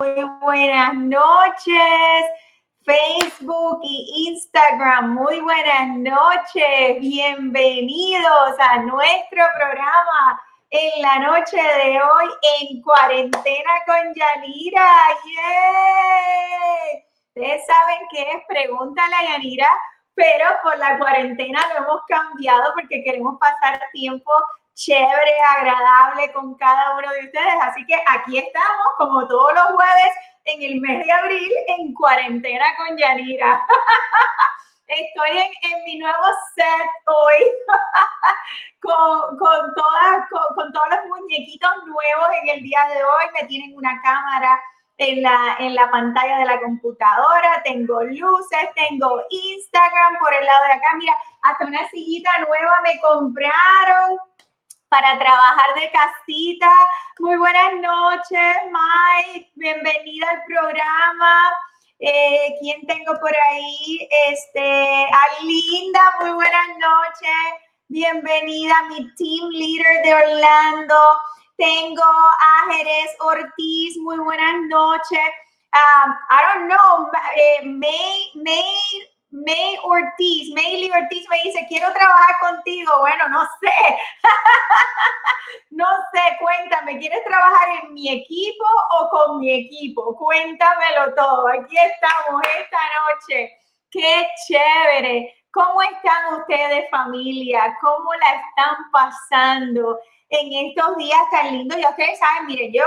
Muy buenas noches, Facebook y Instagram. Muy buenas noches. Bienvenidos a nuestro programa en la noche de hoy en cuarentena con Yanira. Ustedes saben qué es, pregúntale a Yanira, pero por la cuarentena lo hemos cambiado porque queremos pasar tiempo chévere, agradable con cada uno de ustedes. Así que aquí estamos, como todos los jueves, en el mes de abril, en cuarentena con Yanira. Estoy en, mi nuevo set hoy con, con, todas, con, todos los muñequitos nuevos en el día de hoy. Me tienen una cámara en la, en la pantalla de la computadora, tengo luces, tengo Instagram por el lado de acá. Mira, hasta una sillita nueva me compraron para trabajar de casita. Muy buenas noches, Mike. Bienvenida al programa. Eh, ¿Quién tengo por ahí? Este, a Linda, muy buenas noches. Bienvenida a mi team leader de Orlando. Tengo a Jerez Ortiz, muy buenas noches. Um, I don't know, eh, May, May May Ortiz, Mayly Ortiz me dice, quiero trabajar contigo. Bueno, no sé. no sé, cuéntame, ¿quieres trabajar en mi equipo o con mi equipo? Cuéntamelo todo. Aquí estamos esta noche. Qué chévere. ¿Cómo están ustedes, familia? ¿Cómo la están pasando en estos días tan lindos? Ya ustedes saben, miren, yo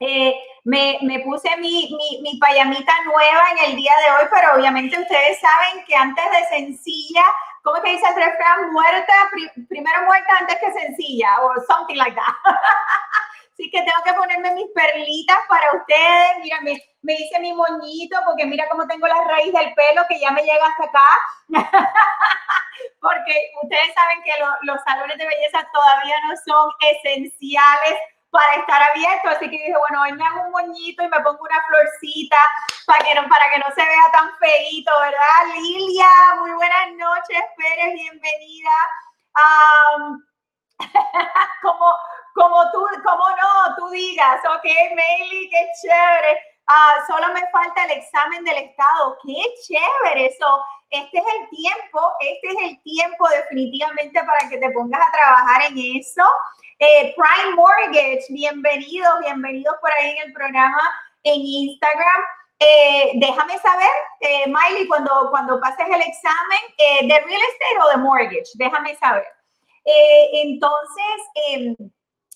eh, me, me, puse mi, mi, mi, payamita nueva en el día de hoy, pero obviamente ustedes saben que antes de sencilla, ¿cómo que dice el refrán? Muerta, primero muerta antes que sencilla, o something like that. Así que tengo que ponerme mis perlitas para ustedes. Mira, me, me hice mi moñito porque mira cómo tengo la raíz del pelo que ya me llega hasta acá. porque ustedes saben que los salones de belleza todavía no son esenciales para estar abierto. Así que dije, bueno, hoy me hago un moñito y me pongo una florcita para que no, para que no se vea tan feito, ¿verdad? Lilia, muy buenas noches, Pérez, bienvenida. como, como tú, como no, tú digas, ok, Meili, qué chévere. Ah, solo me falta el examen del Estado. Qué chévere eso. Este es el tiempo, este es el tiempo definitivamente para que te pongas a trabajar en eso. Eh, Prime Mortgage, bienvenidos, bienvenidos por ahí en el programa en Instagram. Eh, déjame saber, eh, Miley, cuando, cuando pases el examen eh, de real estate o de mortgage, déjame saber. entonces, em,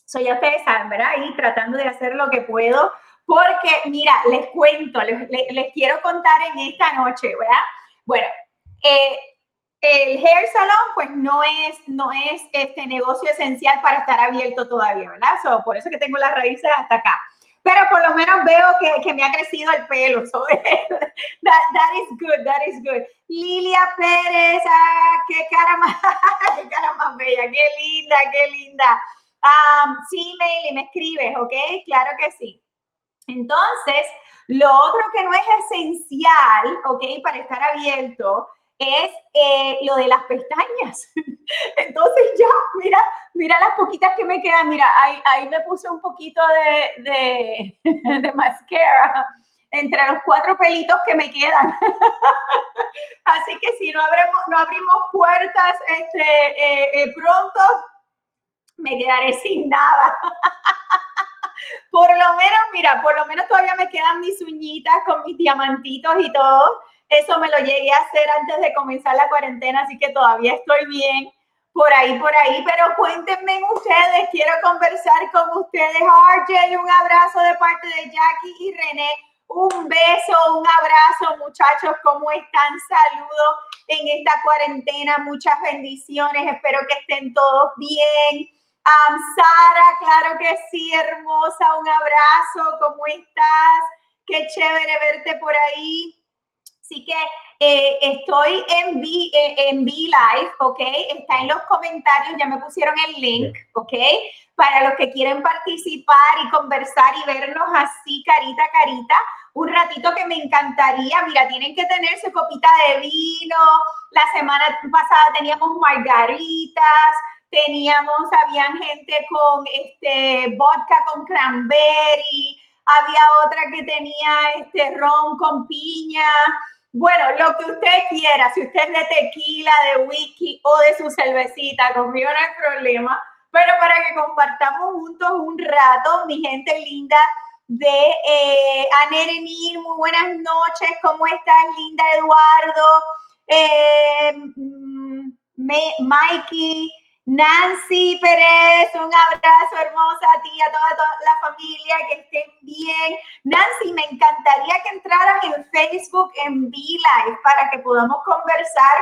soy ya ustedes saben, ¿verdad? Y tratando de hacer lo que puedo, porque mira, les cuento, les, quiero contar en esta noche, ¿verdad? Bueno, eh, el hair salon pues no es, no es este negocio esencial para estar abierto todavía, ¿verdad? por eso que tengo las raíces hasta acá. Pero por lo menos veo que, me ha crecido el pelo. So, that, that, is good, that is good. Lilia Pérez, ah, qué cara más, qué cara más bella, qué linda, qué linda. Um, sí, Meili, me escribes, ¿ok? Claro que sí. Entonces, lo otro que no es esencial, ¿ok? Para estar abierto es eh, lo de las pestañas. Entonces ya, mira, mira las poquitas que me quedan. Mira, ahí, me puse un poquito de mascara entre los cuatro pelitos que me quedan. Así que si no abrimos, no abrimos puertas este, eh, eh, pronto, me quedaré sin nada. Por lo menos, mira, por lo menos todavía me quedan mis uñitas con mis diamantitos y todo. Eso me lo llegué a hacer antes de comenzar la cuarentena, así que todavía estoy bien por ahí, por ahí. Pero cuéntenme ustedes, quiero conversar con ustedes. RJ, un abrazo de parte de Jackie y René. Un beso, un abrazo, muchachos. ¿Cómo están? Saludos en esta cuarentena. Muchas bendiciones. Espero que estén todos bien. Sara, claro que sí, hermosa. Un abrazo. ¿Cómo estás? Qué chévere verte por ahí. Así que eh, estoy en V, eh, en Live, ¿ok? Está en los comentarios, ya me pusieron el link, ¿ok? Para los que quieren participar y conversar y vernos así, carita a carita. Un ratito que me encantaría, mira, tienen que tener su copita de vino. La semana pasada teníamos margaritas, teníamos, habían gente con este vodka con cranberry había otra que tenía este ron con piña. Bueno, lo que usted quiera, si usted es de tequila, de whisky o de su cervecita, conmigo no hay problema, pero para que compartamos juntos un rato, mi gente linda de eh, Anerenir, muy buenas noches, ¿cómo estás, linda Eduardo? Eh, mm, Mikey, Nancy Pérez, un abrazo hermosa a ti, a toda, la familia, que estén bien. Nancy, me encantaría que entraras en Facebook en V-Live para que podamos conversar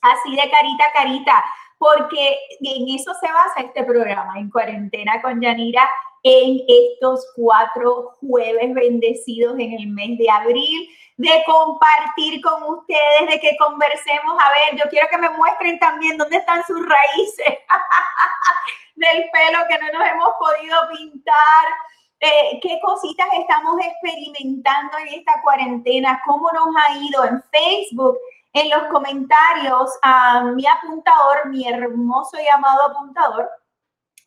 así de carita a carita, porque en eso se basa este programa, en cuarentena con Yanira, en estos cuatro jueves bendecidos en el mes de abril de compartir con ustedes, de que conversemos. A ver, yo quiero que me muestren también dónde están sus raíces del pelo que no nos hemos podido pintar. Eh, qué cositas estamos experimentando en esta cuarentena, cómo nos ha ido en Facebook, en los comentarios a mi apuntador, mi hermoso y amado apuntador,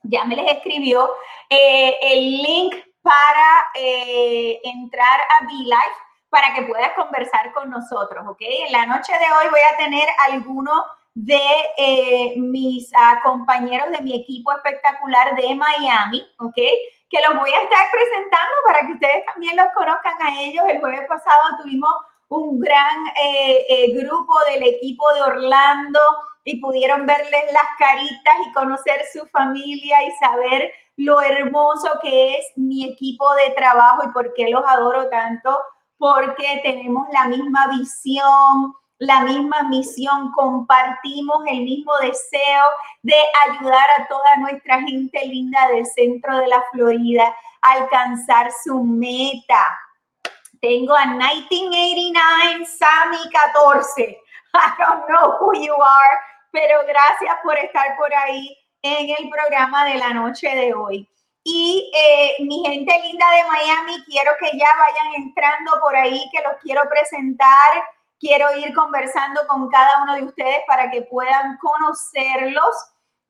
ya me les escribió eh, el link para eh, entrar a life para que puedas conversar con nosotros, ¿ok? En la noche de hoy voy a tener algunos de eh, mis uh, compañeros de mi equipo espectacular de Miami, ¿ok? Que los voy a estar presentando para que ustedes también los conozcan a ellos. El jueves pasado tuvimos un gran eh, eh, grupo del equipo de Orlando y pudieron verles las caritas y conocer su familia y saber lo hermoso que es mi equipo de trabajo y por qué los adoro tanto porque tenemos la misma visión, la misma misión, compartimos el mismo deseo de ayudar a toda nuestra gente linda del centro de la Florida a alcanzar su meta. Tengo a 1989 Sammy 14. I don't know who you are, pero gracias por estar por ahí en el programa de la noche de hoy. Y eh, mi gente linda de Miami, quiero que ya vayan entrando por ahí, que los quiero presentar. Quiero ir conversando con cada uno de ustedes para que puedan conocerlos.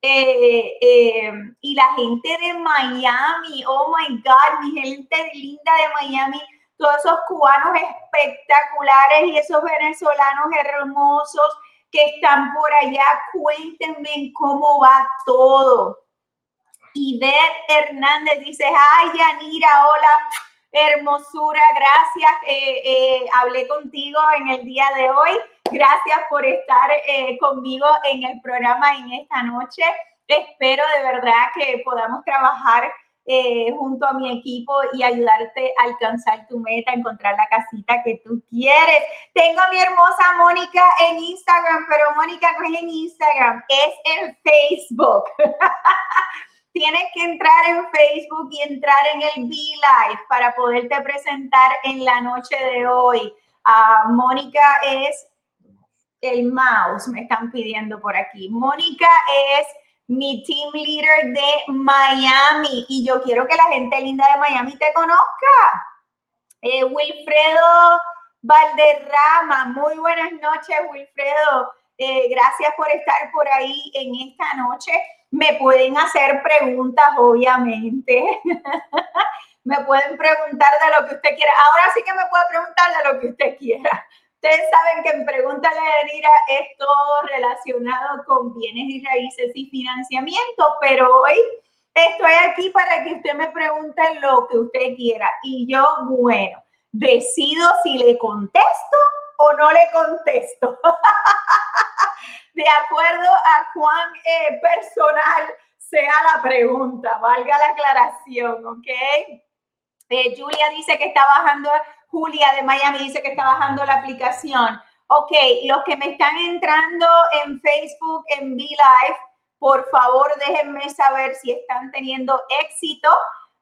Eh, eh, y la gente de Miami, oh my God, mi gente linda de Miami, todos esos cubanos espectaculares y esos venezolanos hermosos que están por allá, cuéntenme cómo va todo. Ivette Hernández dice, ay, Yanira, hola, hermosura, gracias. Eh, eh, hablé contigo en el día de hoy. Gracias por estar eh, conmigo en el programa en esta noche. Espero de verdad que podamos trabajar junto a mi equipo y ayudarte a alcanzar tu meta, encontrar la casita que tú quieres. Tengo a mi hermosa Mónica en Instagram, pero Mónica no es en Instagram, es en Facebook. tienes que entrar en Facebook y entrar en el V-Live para poderte presentar en la noche de hoy. Uh, Mónica es el mouse, me están pidiendo por aquí. Mónica es mi team leader de Miami y yo quiero que la gente linda de Miami te conozca. Eh, Wilfredo Valderrama, muy buenas noches, Wilfredo. Eh, gracias por estar por ahí en esta noche. Me pueden hacer preguntas, obviamente. me pueden preguntar de lo que usted quiera. Ahora sí que me puede preguntar de lo que usted quiera. Ustedes saben que en Pregúntale a es todo relacionado con bienes y raíces y financiamiento, pero hoy estoy aquí para que usted me pregunte lo que usted quiera. Y yo, bueno, decido si le contesto o no le contesto. de acuerdo a cuán eh, personal sea la pregunta, valga la aclaración, ¿ok? Eh, Julia dice que está bajando, Julia de Miami dice que está bajando la aplicación. Ok, los que me están entrando en Facebook, en V-Live, por favor déjenme saber si están teniendo éxito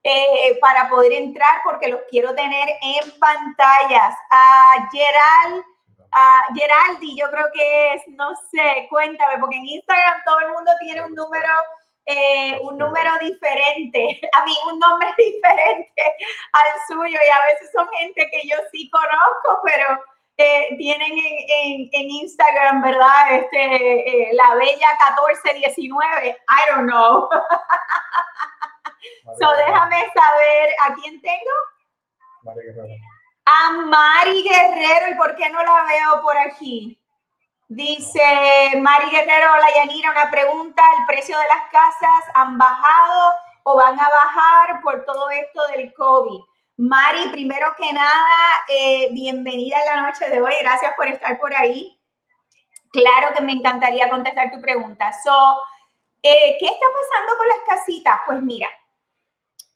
eh, para poder entrar porque los quiero tener en pantallas. A Gerald a Geraldi, yo creo que es, no sé, cuéntame, porque en Instagram todo el mundo tiene un número, eh, un número diferente, a mí un nombre diferente al suyo y a veces son gente que yo sí conozco, pero eh, tienen en, en, Instagram, ¿verdad? Este, eh, la bella 1419, I don't know. so déjame saber, ¿a quién tengo? Mari Guerrero. A Mari Guerrero, ¿y por qué no la veo por aquí? Dice Mari Guerrero, la Yanira, una pregunta, ¿el precio de las casas han bajado o van a bajar por todo esto del COVID? Mari, primero que nada, eh, bienvenida a la noche de hoy, gracias por estar por ahí. Claro que me encantaría contestar tu pregunta. So, eh, ¿Qué está pasando con las casitas? Pues mira,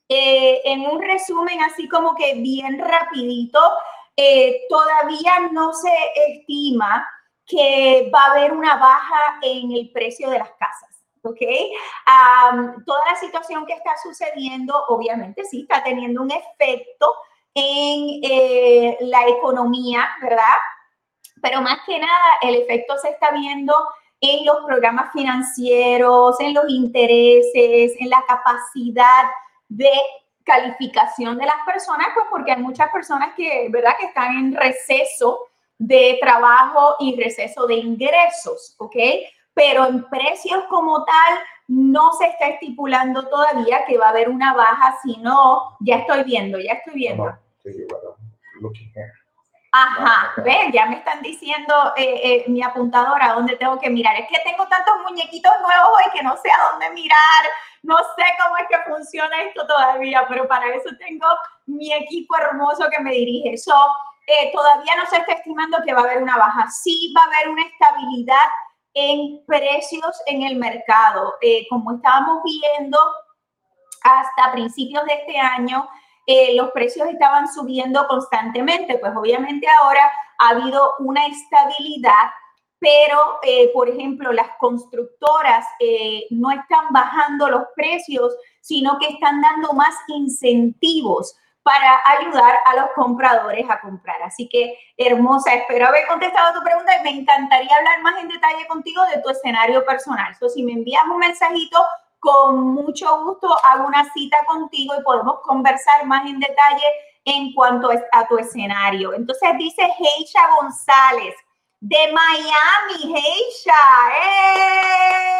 eh, en un resumen así como que bien rapidito, todavía no se estima que va a haber una baja en el precio de las casas. ¿ok? toda la situación que está sucediendo, obviamente sí, está teniendo un efecto en eh, la economía, ¿verdad? Pero más que nada, el efecto se está viendo en los programas financieros, en los intereses, en la capacidad de calificación de las personas, pues porque hay muchas personas que, ¿verdad?, que están en receso de trabajo y receso de ingresos, ¿ok? Pero en precios como tal no se está estipulando todavía que va a haber una baja, sino ya estoy viendo, ya estoy viendo. Ajá, ve, ya me están diciendo eh, eh, mi apuntadora dónde tengo que mirar. Es que tengo tantos muñequitos nuevos hoy que no sé a dónde mirar, no sé cómo es que funciona esto todavía, pero para eso tengo mi equipo hermoso que me dirige. Eso eh, todavía no se está estimando que va a haber una baja. Sí va a haber una estabilidad en precios en el mercado. Eh, como estábamos viendo hasta principios de este año, eh, los precios estaban subiendo constantemente. Pues obviamente ahora ha habido una estabilidad, pero por ejemplo las constructoras no están bajando los precios, sino que están dando más incentivos para ayudar a los compradores a comprar. Así que, hermosa, espero haber contestado tu pregunta y me encantaría hablar más en detalle contigo de tu escenario personal. So, si me envías un mensajito, con mucho gusto hago una cita contigo y podemos conversar más en detalle en cuanto a tu escenario. Entonces dice Heisha González de Miami, Heisha. ¡Eh!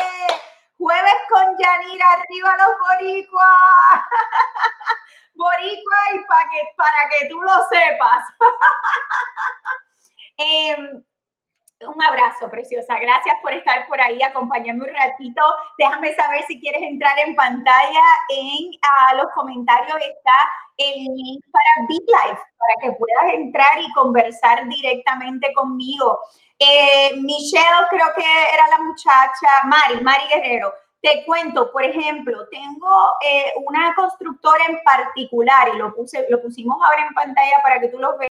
Jueves con Yanira, arriba los boricuas. boricua y para que, para que tú lo sepas. Em, un abrazo, preciosa. Gracias por estar por ahí, acompañarme un ratito. Déjame saber si quieres entrar en pantalla. En los comentarios está el link para Big Life, para que puedas entrar y conversar directamente conmigo. Eh, Michelle, creo que era la muchacha, Mari, Mari Guerrero. Te cuento, por ejemplo, tengo eh, una constructora en particular y lo, puse, lo pusimos ahora en pantalla para que tú lo veas.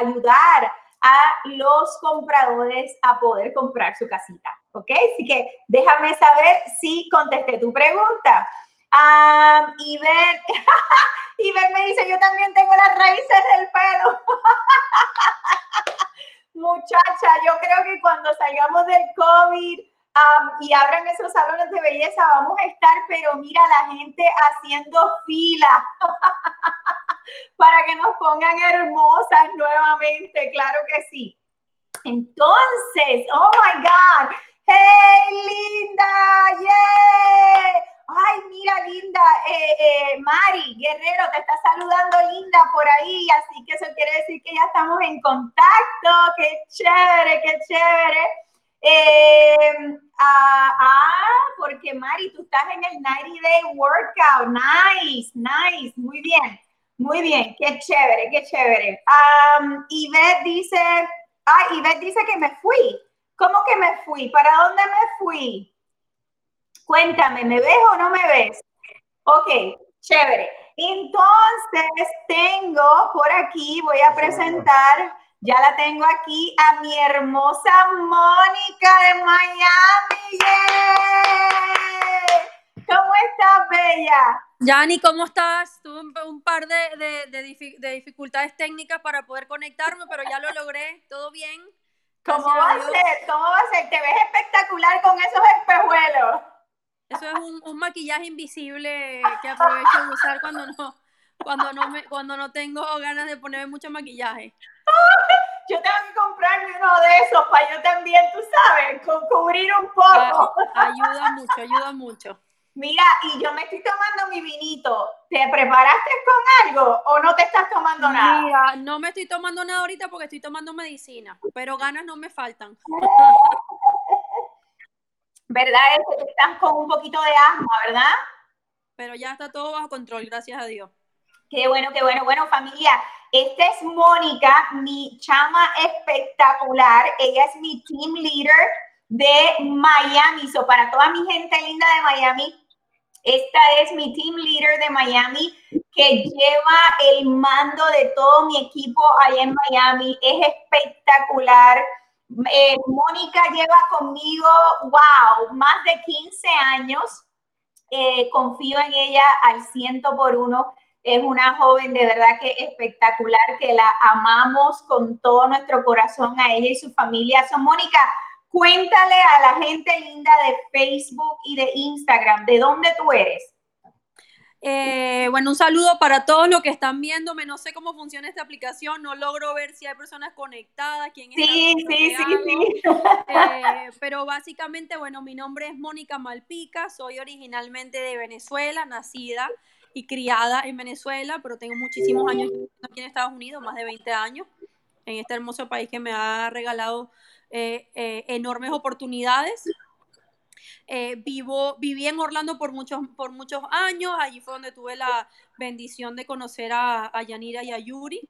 Ayudar a los compradores a poder comprar su casita. ¿Ok? Así que déjame saber si contesté tu pregunta. Um, Iber, me dice, yo también tengo las raíces del pelo. Muchacha, yo creo que cuando salgamos del COVID y abran esos salones de belleza, vamos a estar, pero mira, la gente haciendo fila. para que nos pongan hermosas nuevamente, claro que sí. Entonces, oh my God, hey Linda, yeah. Ay, mira, Linda, eh, eh, Mari Guerrero te está saludando, Linda, por ahí, así que eso quiere decir que ya estamos en contacto. Qué chévere, qué chévere. Eh, ah, ah, porque Mari, tú estás en el 90 Day Workout. Nice, nice, muy bien. Muy bien, qué chévere, qué chévere. Um, Ivette dice, ay, Ivette dice que me fui. ¿Cómo que me fui? ¿Para dónde me fui? Cuéntame, ¿me ves o no me ves? Ok, chévere. Entonces, tengo por aquí, voy a presentar, ya la tengo aquí, a mi hermosa Mónica de Miami. ¿Cómo estás, Bella? Yani, ¿cómo estás? Tuve un, par de, de, dificultades técnicas para poder conectarme, pero ya lo logré. ¿Todo bien? ¿Cómo va a ser? ¿Cómo va a ser? Te ves espectacular con esos espejuelos. Eso es un, un maquillaje invisible que aprovecho de usar cuando no, cuando no, me, cuando no tengo ganas de ponerme mucho maquillaje. Yo tengo que comprarme uno de esos para yo también, tú sabes, cubrir un poco. Ayuda mucho, ayuda mucho. Mira, y yo me estoy tomando mi vinito. ¿Te preparaste con algo o no te estás tomando nada? Mira, no me estoy tomando nada ahorita porque estoy tomando medicina, pero ganas no me faltan. ¿Verdad? Es que estás con un poquito de asma, ¿verdad? Pero ya está todo bajo control, gracias a Dios. Qué bueno, qué bueno. Bueno, familia, esta es Mónica, mi chama espectacular. Ella es mi team leader de Miami. So, para toda mi gente linda de Miami, esta es mi team leader de Miami que lleva el mando de todo mi equipo allá en Miami. Es espectacular. Eh, Mónica lleva conmigo, wow, más de 15 años. Eh, confío en ella al ciento por uno. Es una joven de verdad que espectacular, que la amamos con todo nuestro corazón a ella y su familia. So, Mónica, cuéntale a la gente linda de Facebook y de Instagram, ¿de dónde tú eres? Eh, bueno, un saludo para todos los que están viéndome. No sé cómo funciona esta aplicación, no logro ver si hay personas conectadas. Quién sí, sí, sí, sí. Eh, pero básicamente, bueno, mi nombre es Mónica Malpica, soy originalmente de Venezuela, nacida y criada en Venezuela, pero tengo muchísimos años aquí en Estados Unidos, más de 20 años, en este hermoso país que me ha regalado eh, eh, enormes oportunidades. Eh, vivo, viví en Orlando por muchos, por muchos años, allí fue donde tuve la bendición de conocer a, a Yanira y a Yuri.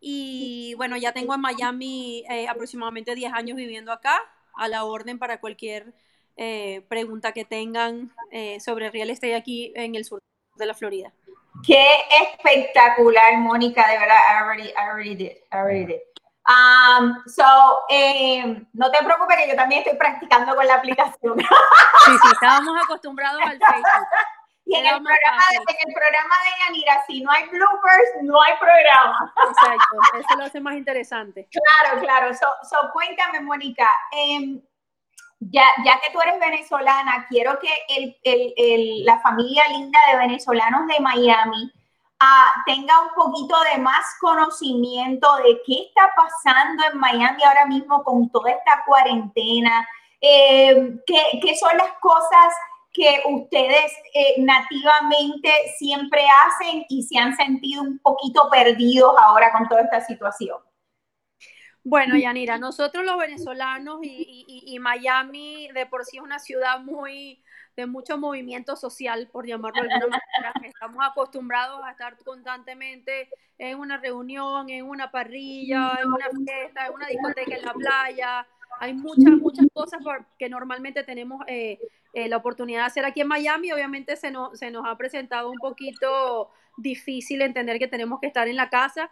Y bueno, ya tengo en Miami aproximadamente 10 años viviendo acá, a la orden para cualquier pregunta que tengan sobre real estate aquí en el sur de la Florida. Qué espectacular, Mónica, de verdad. I already, I already did. I already did. Um, so, eh, no te preocupes que yo también estoy practicando con la aplicación. Sí, sí, estábamos acostumbrados al Facebook. Y en el, programa de, en el, programa de, Yanira, si no hay bloopers, no hay programa. Exacto, eso lo hace más interesante. Claro, claro. So, so cuéntame, Mónica, eh, ya, ya que tú eres venezolana, quiero que el, el, la familia linda de venezolanos de Miami uh, tenga un poquito de más conocimiento de qué está pasando en Miami ahora mismo con toda esta cuarentena, eh, qué, qué, son las cosas que ustedes eh, nativamente siempre hacen y se han sentido un poquito perdidos ahora con toda esta situación. Bueno, Yanira, nosotros los venezolanos y, y, y, Miami de por sí es una ciudad muy de mucho movimiento social, por llamarlo de alguna manera. Estamos acostumbrados a estar constantemente en una reunión, en una parrilla, en una fiesta, en una discoteca en la playa. Hay muchas, muchas cosas que normalmente tenemos eh, eh, la oportunidad de hacer aquí en Miami. Obviamente se nos, se nos ha presentado un poquito difícil entender que tenemos que estar en la casa.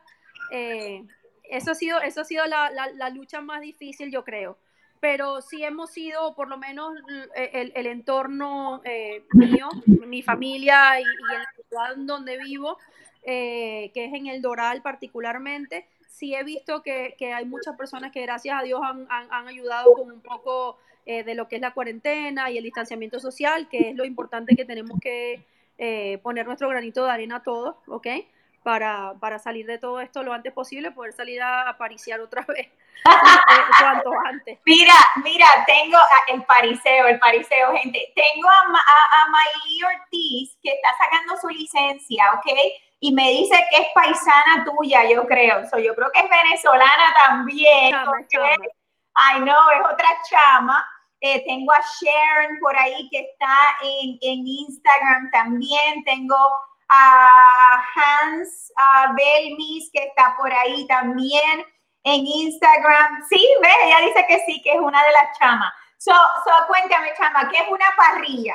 Eh, eso ha sido, eso ha sido la, la, lucha más difícil, yo creo. Pero sí hemos sido, por lo menos el, el entorno eh, mío, mi familia y, y, en donde vivo, eh, que es en el Doral particularmente, sí he visto que, que hay muchas personas que gracias a Dios han, han, ayudado con un poco eh, de lo que es la cuarentena y el distanciamiento social, que es lo importante que tenemos que eh, poner nuestro granito de arena todos, ¿ok? Para, para, salir de todo esto lo antes posible, poder salir a, a pariciar otra vez cuanto antes. Mira, mira, tengo el pariseo, el pariseo, gente. Tengo a, a, a Ortiz que está sacando su licencia, ¿ok? Y me dice que es paisana tuya, yo creo. So, yo creo que es venezolana también. Ay, no, es otra chama. Eh, tengo a Sharon por ahí que está en, en Instagram también. Tengo a Hans a Belmis, que está por ahí también en Instagram. Sí, ve, ella dice que sí, que es una de las chamas. So, cuéntame, chama, ¿qué es una parrilla?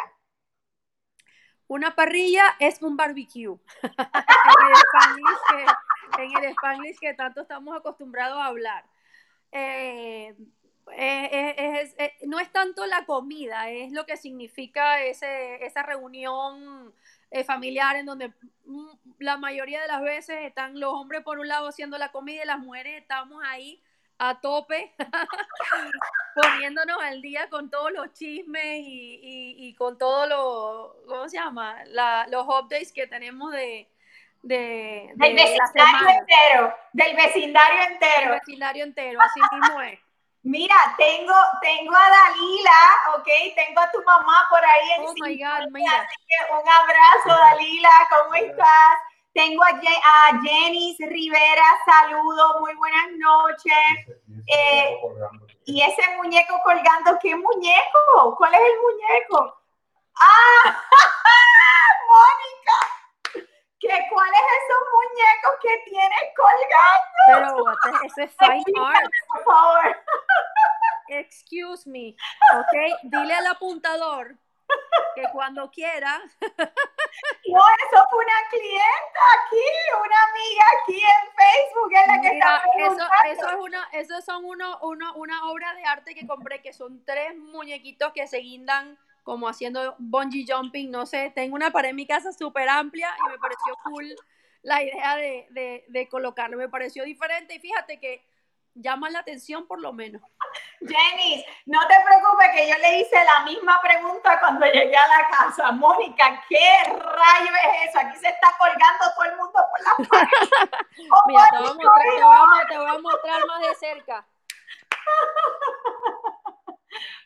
Una parrilla es un barbecue. en, el que, en el Spanglish que tanto estamos acostumbrados a hablar. Eh, eh, es, no es tanto la comida, es lo que significa ese, esa reunión eh, familiar en donde mm, la mayoría de las veces están los hombres por un lado haciendo la comida y las mujeres estamos ahí a tope, poniéndonos al día con todos los chismes y, con todos los, ¿cómo se llama? los updates que tenemos de, de, del vecindario entero, del vecindario entero. Del vecindario entero, así mismo es. Mira, tengo, tengo a Dalila, ok, tengo a tu mamá por ahí en oh my God, mira. Así que un abrazo, Dalila, ¿cómo estás? Tengo a, a Jenny Rivera, saludo, muy buenas noches. Eh, y ese muñeco colgando, ¿qué muñeco? ¿Cuál es el muñeco? ¡Ah! ¡Mónica! ¿Qué, ¿Cuáles esos muñecos que tienes colgando? Pero ese es fine art. Por favor. Excuse me, ¿ok? Dile al apuntador que cuando quiera. No, eso fue una clienta aquí, una amiga aquí en Facebook, es la que está eso, eso, es una, eso son uno, uno, una obra de arte que compré, que son tres muñequitos que se guindan como haciendo bungee jumping, no sé, tengo una pared en mi casa súper amplia y me pareció cool la idea de, de, de colocarlo, me pareció diferente y fíjate que llama la atención por lo menos. Jenny, no te preocupes que yo le hice la misma pregunta cuando llegué a la casa. Mónica, ¿qué rayo es eso? Aquí se está colgando todo el mundo por la pared. Mira, te voy, a mostrar, te, voy a, te voy a mostrar más de cerca.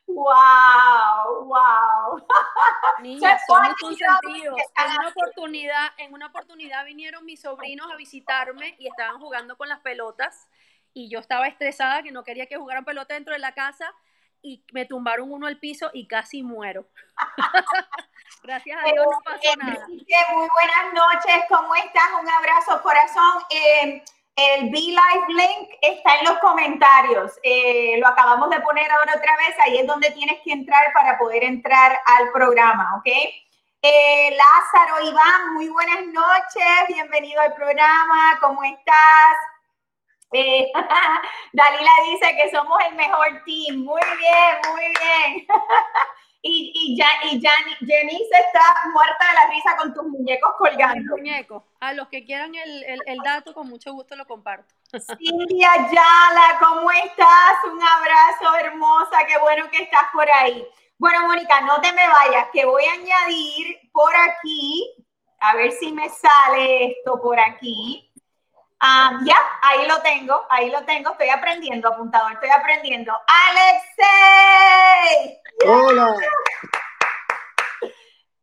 Wow, wow. Niña, son muy consentidos. En una oportunidad, en una oportunidad vinieron mis sobrinos a visitarme y estaban jugando con las pelotas y yo estaba estresada que no quería que jugaran pelota dentro de la casa y me tumbaron uno al piso y casi muero. Gracias a Dios no pasó nada. muy buenas noches, ¿cómo estás? Un abrazo, corazón. Eh, el Live Link está en los comentarios. Eh, lo acabamos de poner ahora otra vez. Ahí es donde tienes que entrar para poder entrar al programa, ¿ok? Eh, Lázaro Iván, muy buenas noches. Bienvenido al programa. ¿Cómo estás? Eh, Dalila dice que somos el mejor team. Muy bien, muy bien. y, y, ya, y Janice está muerta de la risa con tus muñecos colgando. Muñecos. A los que quieran el, el, el, dato, con mucho gusto lo comparto. Cindy Ayala, ¿cómo estás? Un abrazo, hermosa. Qué bueno que estás por ahí. Bueno, Mónica, no te me vayas, que voy a añadir por aquí, a ver si me sale esto por aquí. Um, ya, ahí lo tengo, ahí lo tengo, estoy aprendiendo, apuntador, estoy aprendiendo. Alexei. Hola.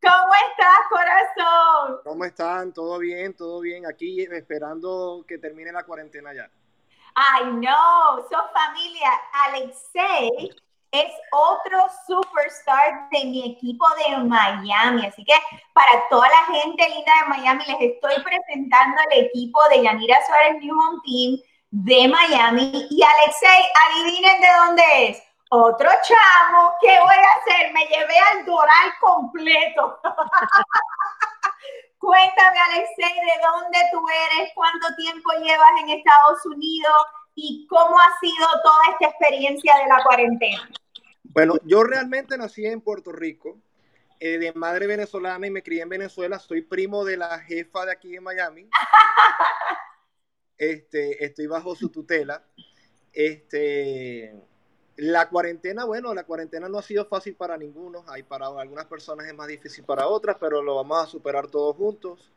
¿Cómo estás, corazón? ¿Cómo están? ¿Todo bien? ¿Todo bien? Aquí esperando que termine la cuarentena ya. Ay, no, so familia, Alexei es otro superstar de mi equipo de Miami. Así que para toda la gente linda de Miami, les estoy presentando el equipo de Yanira Suárez New Home Team de Miami. Y Alexei, adivinen de dónde es. Otro chamo, ¿qué voy a hacer? Me llevé al Doral completo. Cuéntame, Alexei, de dónde tú eres, cuánto tiempo llevas en Estados Unidos y cómo ha sido toda esta experiencia de la cuarentena. Bueno, yo realmente nací en Puerto Rico, eh, de madre venezolana y me crié en Venezuela. Soy primo de la jefa de aquí en Miami. Este, estoy bajo su tutela. Este, la cuarentena, bueno, la cuarentena no ha sido fácil para ninguno. Hay para algunas personas es más difícil para otras, pero lo vamos a superar todos juntos.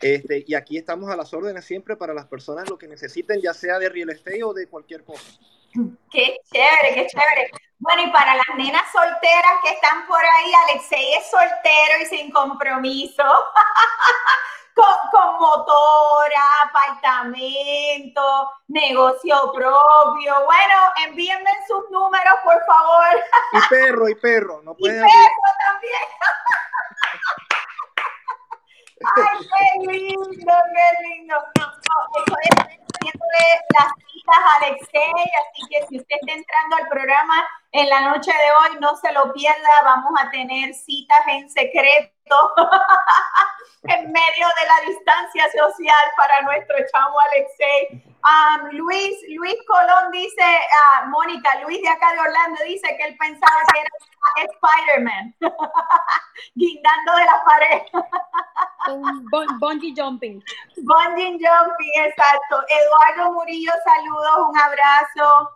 Este, y aquí estamos a las órdenes siempre para las personas lo que necesiten, ya sea de real estate o de cualquier cosa. Qué chévere, qué chévere. Bueno, y para las nenas solteras que están por ahí, Alexei es soltero y sin compromiso. con, motora, apartamento, negocio propio. Bueno, envíenme sus números, por favor. Y perro, y perro. No y perro también. Ay, qué lindo, qué lindo. Haciéndole las citas a Alexei, así que si usted está entrando al programa en la noche de hoy, no se lo pierda, vamos a tener citas en secreto en medio de la distancia social para nuestro chamo Alexei. Um, Luis, Luis Colón dice, uh, Mónica, Luis de acá de Orlando dice que él pensaba que era Spider-Man, guindando de la pared. bungee jumping. Bungee jumping, exacto. Eduardo Murillo, saludos, un abrazo.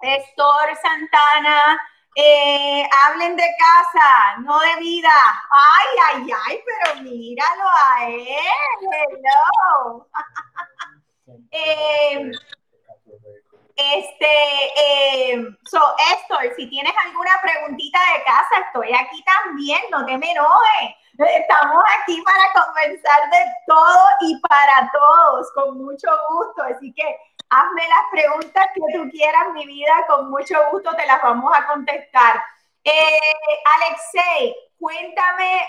Estor Santana, eh, hablen de casa, no de vida. Ay, ay, ay, pero míralo a él. Hello. eh, este, eh, so, Héctor, si tienes alguna preguntita de casa, estoy aquí también, no te me enojes. Estamos aquí para conversar de todo y para todos, con mucho gusto. Así que hazme las preguntas que tú quieras, mi vida, con mucho gusto te las vamos a contestar. Eh, Alexei, cuéntame,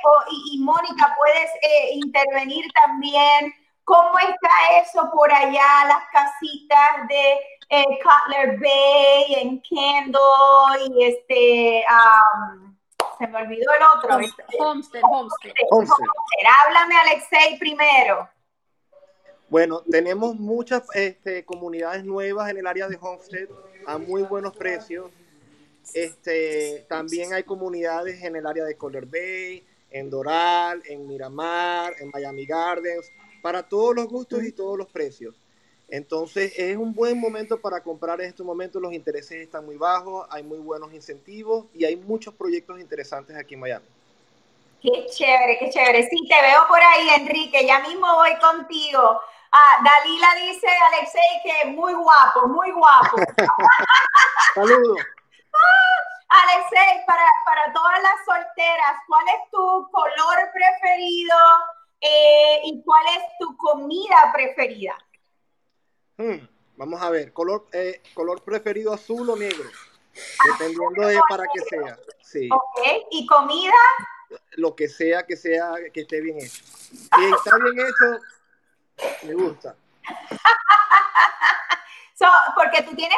y, Mónica, puedes eh, intervenir también. ¿Cómo está eso por allá, las casitas de eh, Cutler Bay, en Kendall y este, se me olvidó el otro. Homestead, Homestead. Homestead. Háblame, Alexei, primero. Bueno, tenemos muchas este, comunidades nuevas en el área de Homestead a muy buenos precios. Este, también hay comunidades en el área de Color Bay, en Doral, en Miramar, en Miami Gardens, para todos los gustos y todos los precios. Entonces es un buen momento para comprar en estos momentos, los intereses están muy bajos, hay muy buenos incentivos y hay muchos proyectos interesantes aquí en Miami. Qué chévere, qué chévere. Sí, te veo por ahí, Enrique, ya mismo voy contigo. Ah, Dalila dice, Alexei, que muy guapo, muy guapo. Saludos. Alexei, para, para todas las solteras, ¿cuál es tu color preferido eh, y cuál es tu comida preferida? Hmm, vamos a ver, color, eh, color preferido azul o negro, dependiendo de para qué sea. Sí. Ok, ¿y comida? Lo que sea, que sea, que esté bien hecho. Si está bien hecho, me gusta. porque tú tienes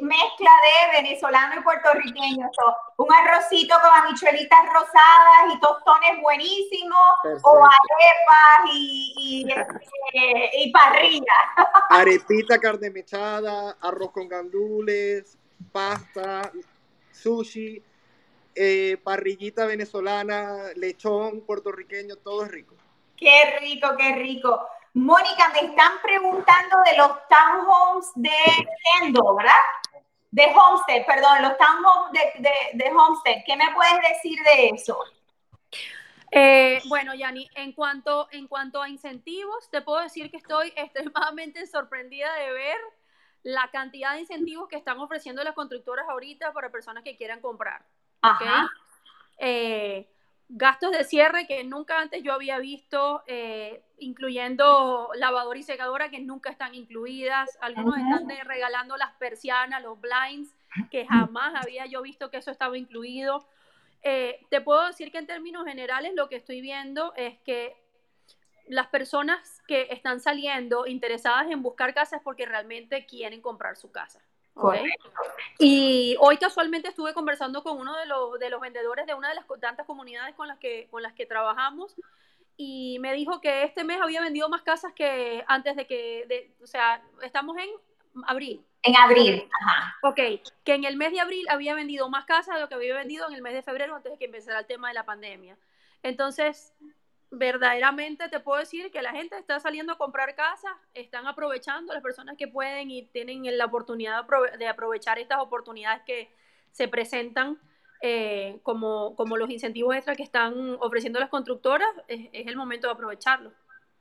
mezcla de venezolano y puertorriqueño. un arrocito con habichuelitas rosadas y tostones buenísimos, o arepas y, este, y, parrilla. Arepita, carne mechada, arroz con gandules, pasta, sushi, eh, parrillita venezolana, lechón puertorriqueño, todo es rico. Qué rico, qué rico. Mónica, me están preguntando de los townhomes de Kendall, ¿verdad? De Homestead, perdón, los townhomes de, de, Homestead. ¿Qué me puedes decir de eso? Eh, bueno, Yani, en cuanto, en cuanto a incentivos, te puedo decir que estoy extremadamente sorprendida de ver la cantidad de incentivos que están ofreciendo las constructoras ahorita para personas que quieran comprar. Ajá. Eh, gastos de cierre que nunca antes yo había visto, eh, incluyendo lavadora y secadora que nunca están incluidas. Algunos están regalando las persianas, los blinds, que jamás había yo visto que eso estaba incluido. Eh, te puedo decir que en términos generales lo que estoy viendo es que las personas que están saliendo interesadas en buscar casas porque realmente quieren comprar su casa. Y hoy casualmente estuve conversando con uno de los, de los vendedores de una de las tantas comunidades con las, que, con las que trabajamos y me dijo que este mes había vendido más casas que antes de que, o sea, estamos en abril. En abril, ajá. Ok, que en el mes de abril había vendido más casas de lo que había vendido en el mes de febrero antes de que empezara el tema de la pandemia. Entonces, verdaderamente te puedo decir que la gente está saliendo a comprar casas, están aprovechando las personas que pueden y tienen la oportunidad de aprovechar estas oportunidades que se presentan eh, como, como los incentivos extra que están ofreciendo las constructoras, es, el momento de aprovecharlo.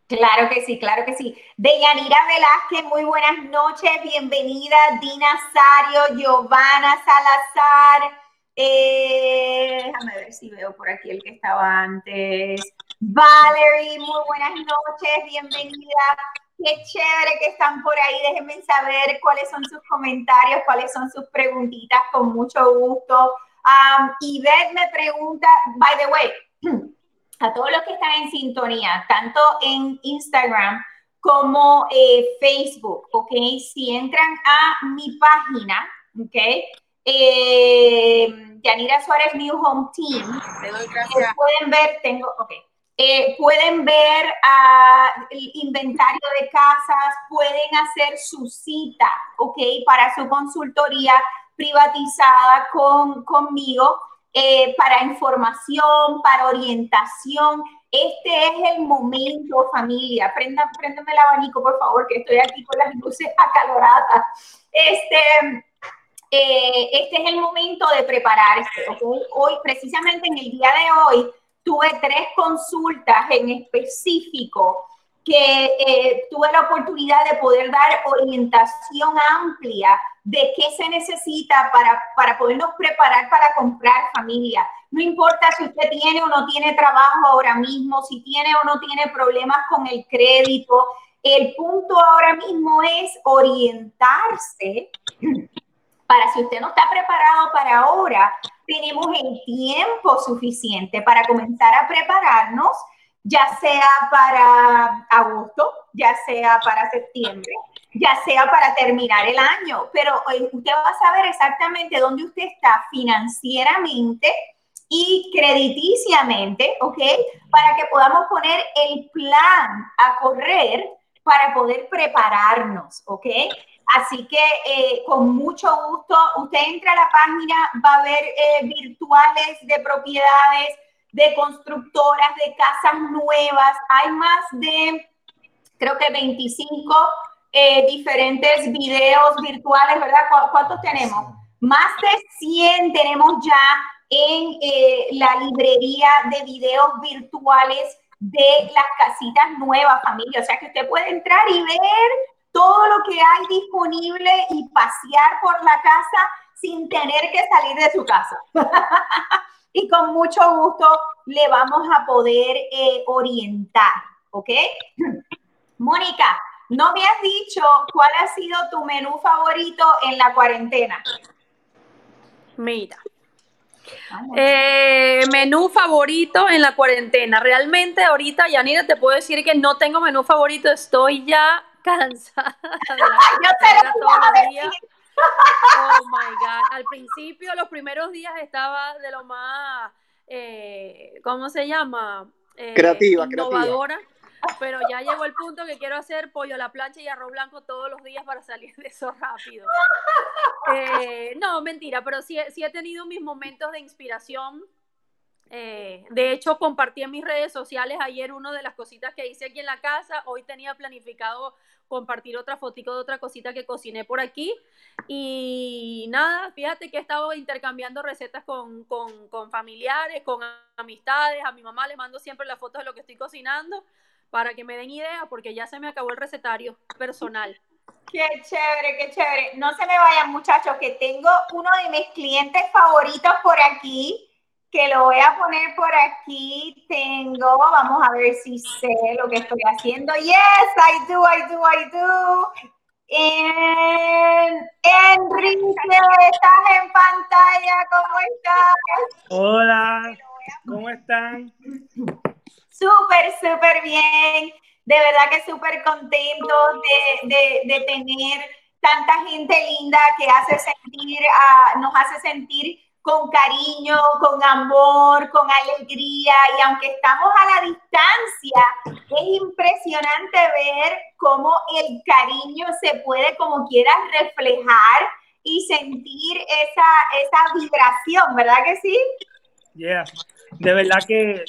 Claro que sí, claro que sí. Deyanira Velázquez, muy buenas noches, bienvenida. Dina Sario, Giovanna Salazar. Eh, déjame ver si veo por aquí el que estaba antes. Valerie, muy buenas noches, bienvenida. Qué chévere que están por ahí. Déjenme saber cuáles son sus comentarios, cuáles son sus preguntitas, con mucho gusto. Um, Ivette me pregunta, by the way, a todos los que están en sintonía, tanto en Instagram como eh, Facebook, ¿ok? Si entran a mi página, ¿ok? Eh, Yanira Suárez New Home Team, pueden ver, tengo, ok, eh, pueden ver uh, el inventario de casas, pueden hacer su cita, ¿ok? Para su consultoría privatizada con, conmigo, eh, para información, para orientación. Este es el momento, familia. Prenda, préndeme el abanico, por favor, que estoy aquí con las luces acaloradas. Este, eh, este es el momento de prepararse. Hoy, precisamente en el día de hoy, tuve tres consultas en específico que eh, tuve la oportunidad de poder dar orientación amplia de qué se necesita para, para podernos preparar para comprar familia. No importa si usted tiene o no tiene trabajo ahora mismo, si tiene o no tiene problemas con el crédito. El punto ahora mismo es orientarse para si usted no está preparado para ahora, tenemos el tiempo suficiente para comenzar a prepararnos, ya sea para agosto, ya sea para septiembre, ya sea para terminar el año, pero eh, usted va a saber exactamente dónde usted está financieramente y crediticiamente, ¿ok? Para que podamos poner el plan a correr para poder prepararnos, ¿ok? Así que eh, con mucho gusto, usted entra a la página, va a ver eh, virtuales de propiedades, de constructoras, de casas nuevas. Hay más de, creo que 25 eh, diferentes videos virtuales, ¿verdad? ¿Cuántos tenemos? Más de 100 tenemos ya en la librería de videos virtuales de las casitas nuevas, familia. O sea que usted puede entrar y ver todo lo que hay disponible y pasear por la casa sin tener que salir de su casa. y con mucho gusto le vamos a poder eh, orientar, ¿ok? Mónica, no me has dicho cuál ha sido tu menú favorito en la cuarentena. Mira, eh, menú favorito en la cuarentena. Realmente ahorita, Yanira, te puedo decir que no tengo menú favorito, estoy ya cansada de la Yo todos los días. Oh my God. Al principio, los primeros días estaba de lo más, eh, ¿cómo se llama? Eh, creativa, innovadora. Pero ya llegó el punto que quiero hacer pollo a la plancha y arroz blanco todos los días para salir de eso rápido. Eh, no, mentira, pero sí, sí he tenido mis momentos de inspiración eh, de hecho, compartí en mis redes sociales ayer una de las cositas que hice aquí en la casa. Hoy tenía planificado compartir otra fotico de otra cosita que cociné por aquí. Y nada, fíjate que he estado intercambiando recetas con, con, familiares, con amistades. A mi mamá le mando siempre las fotos de lo que estoy cocinando para que me den idea, porque ya se me acabó el recetario personal. Qué chévere, qué chévere. No se me vayan, muchachos, que tengo uno de mis clientes favoritos por aquí que lo voy a poner por aquí. Tengo, vamos a ver si sé lo que estoy haciendo. Yes, I do, I do, I do. En, Enrique, estás en pantalla, ¿cómo estás? Hola, ¿cómo están? Súper, súper bien. De verdad que súper contento de, de, de, tener tanta gente linda que hace sentir, uh, nos hace sentir con cariño, con amor, con alegría. Y aunque estamos a la distancia, es impresionante ver cómo el cariño se puede, como quieras, reflejar y sentir esa, esa vibración, ¿verdad que sí? Yeah, de verdad que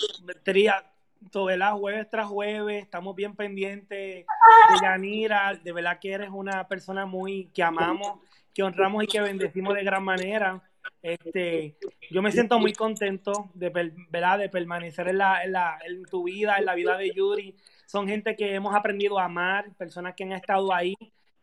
todo el jueves tras jueves, estamos bien pendientes de Yanira, de verdad que eres una persona muy que amamos, que honramos y que bendecimos de gran manera. Este, yo me siento muy contento de, ¿verdad? de permanecer en, la, en, la, en tu vida, en la vida de Yuri. Son gente que hemos aprendido a amar, personas que han estado ahí,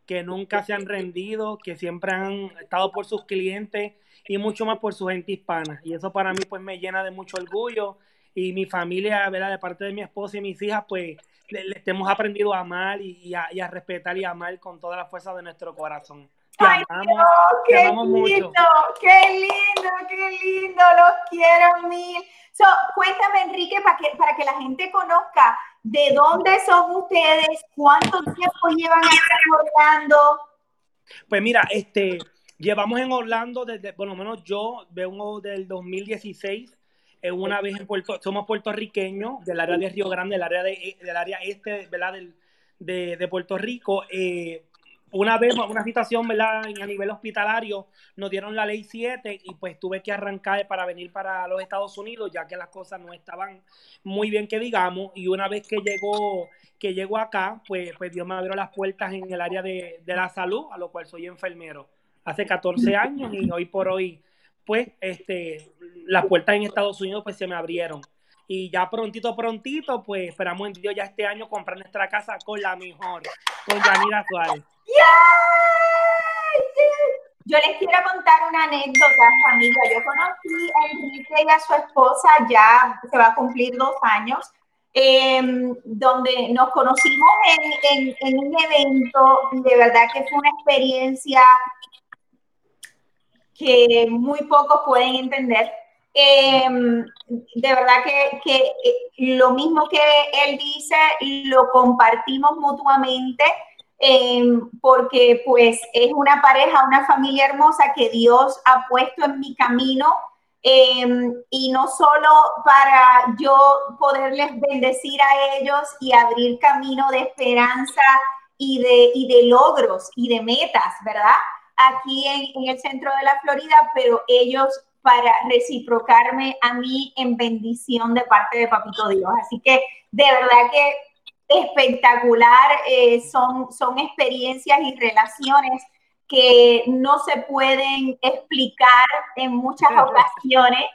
que nunca se han rendido, que siempre han estado por sus clientes y mucho más por su gente hispana. Y eso para mí pues me llena de mucho orgullo. Y mi familia, ¿verdad? de parte de mi esposa y mis hijas, pues le, hemos aprendido a amar y, a, y a respetar y a amar con toda la fuerza de nuestro corazón. Ay, qué lindo, qué lindo, qué lindo, los quiero mil. So, cuéntame, Enrique, para que, para que la gente conozca de dónde son ustedes, cuánto tiempo llevan estar Orlando. Pues mira, este, llevamos en Orlando desde, por lo menos yo vengo del 2016. Eh, una vez en Puerto, somos puertorriqueños del área de Río Grande, del área de, del área este, ¿verdad? Del, de, de Puerto Rico. Eh, una vez, una situación, ¿verdad? A nivel hospitalario, nos dieron la ley 7 y pues tuve que arrancar para venir para los Estados Unidos, ya que las cosas no estaban muy bien que digamos. Y una vez que llegó, que llegó acá, pues, pues Dios me abrió las puertas en el área de, de la salud, a lo cual soy enfermero hace 14 años y hoy por hoy, pues, este, las puertas en Estados Unidos pues se me abrieron. Y ya prontito, prontito, pues esperamos en Dios ya este año comprar nuestra casa con la mejor, con Yanira Suárez. Yo les quiero contar una anécdota, familia. Yo conocí a Enrique y a su esposa ya, se va a cumplir dos años, em, donde nos conocimos en, en, un evento de verdad que fue una experiencia que muy pocos pueden entender. Em, de verdad que, que, eh, lo mismo que él dice, lo compartimos mutuamente. Em, porque pues es una pareja, una familia hermosa que Dios ha puesto en mi camino em, y no solo para yo poderles bendecir a ellos y abrir camino de esperanza y de, y de logros y de metas, ¿verdad? Aquí en, en el centro de la Florida, pero ellos para reciprocarme a mí en bendición de parte de Papito Dios. Así que de verdad que espectacular, eh, son, son experiencias y relaciones que no se pueden explicar en muchas ocasiones,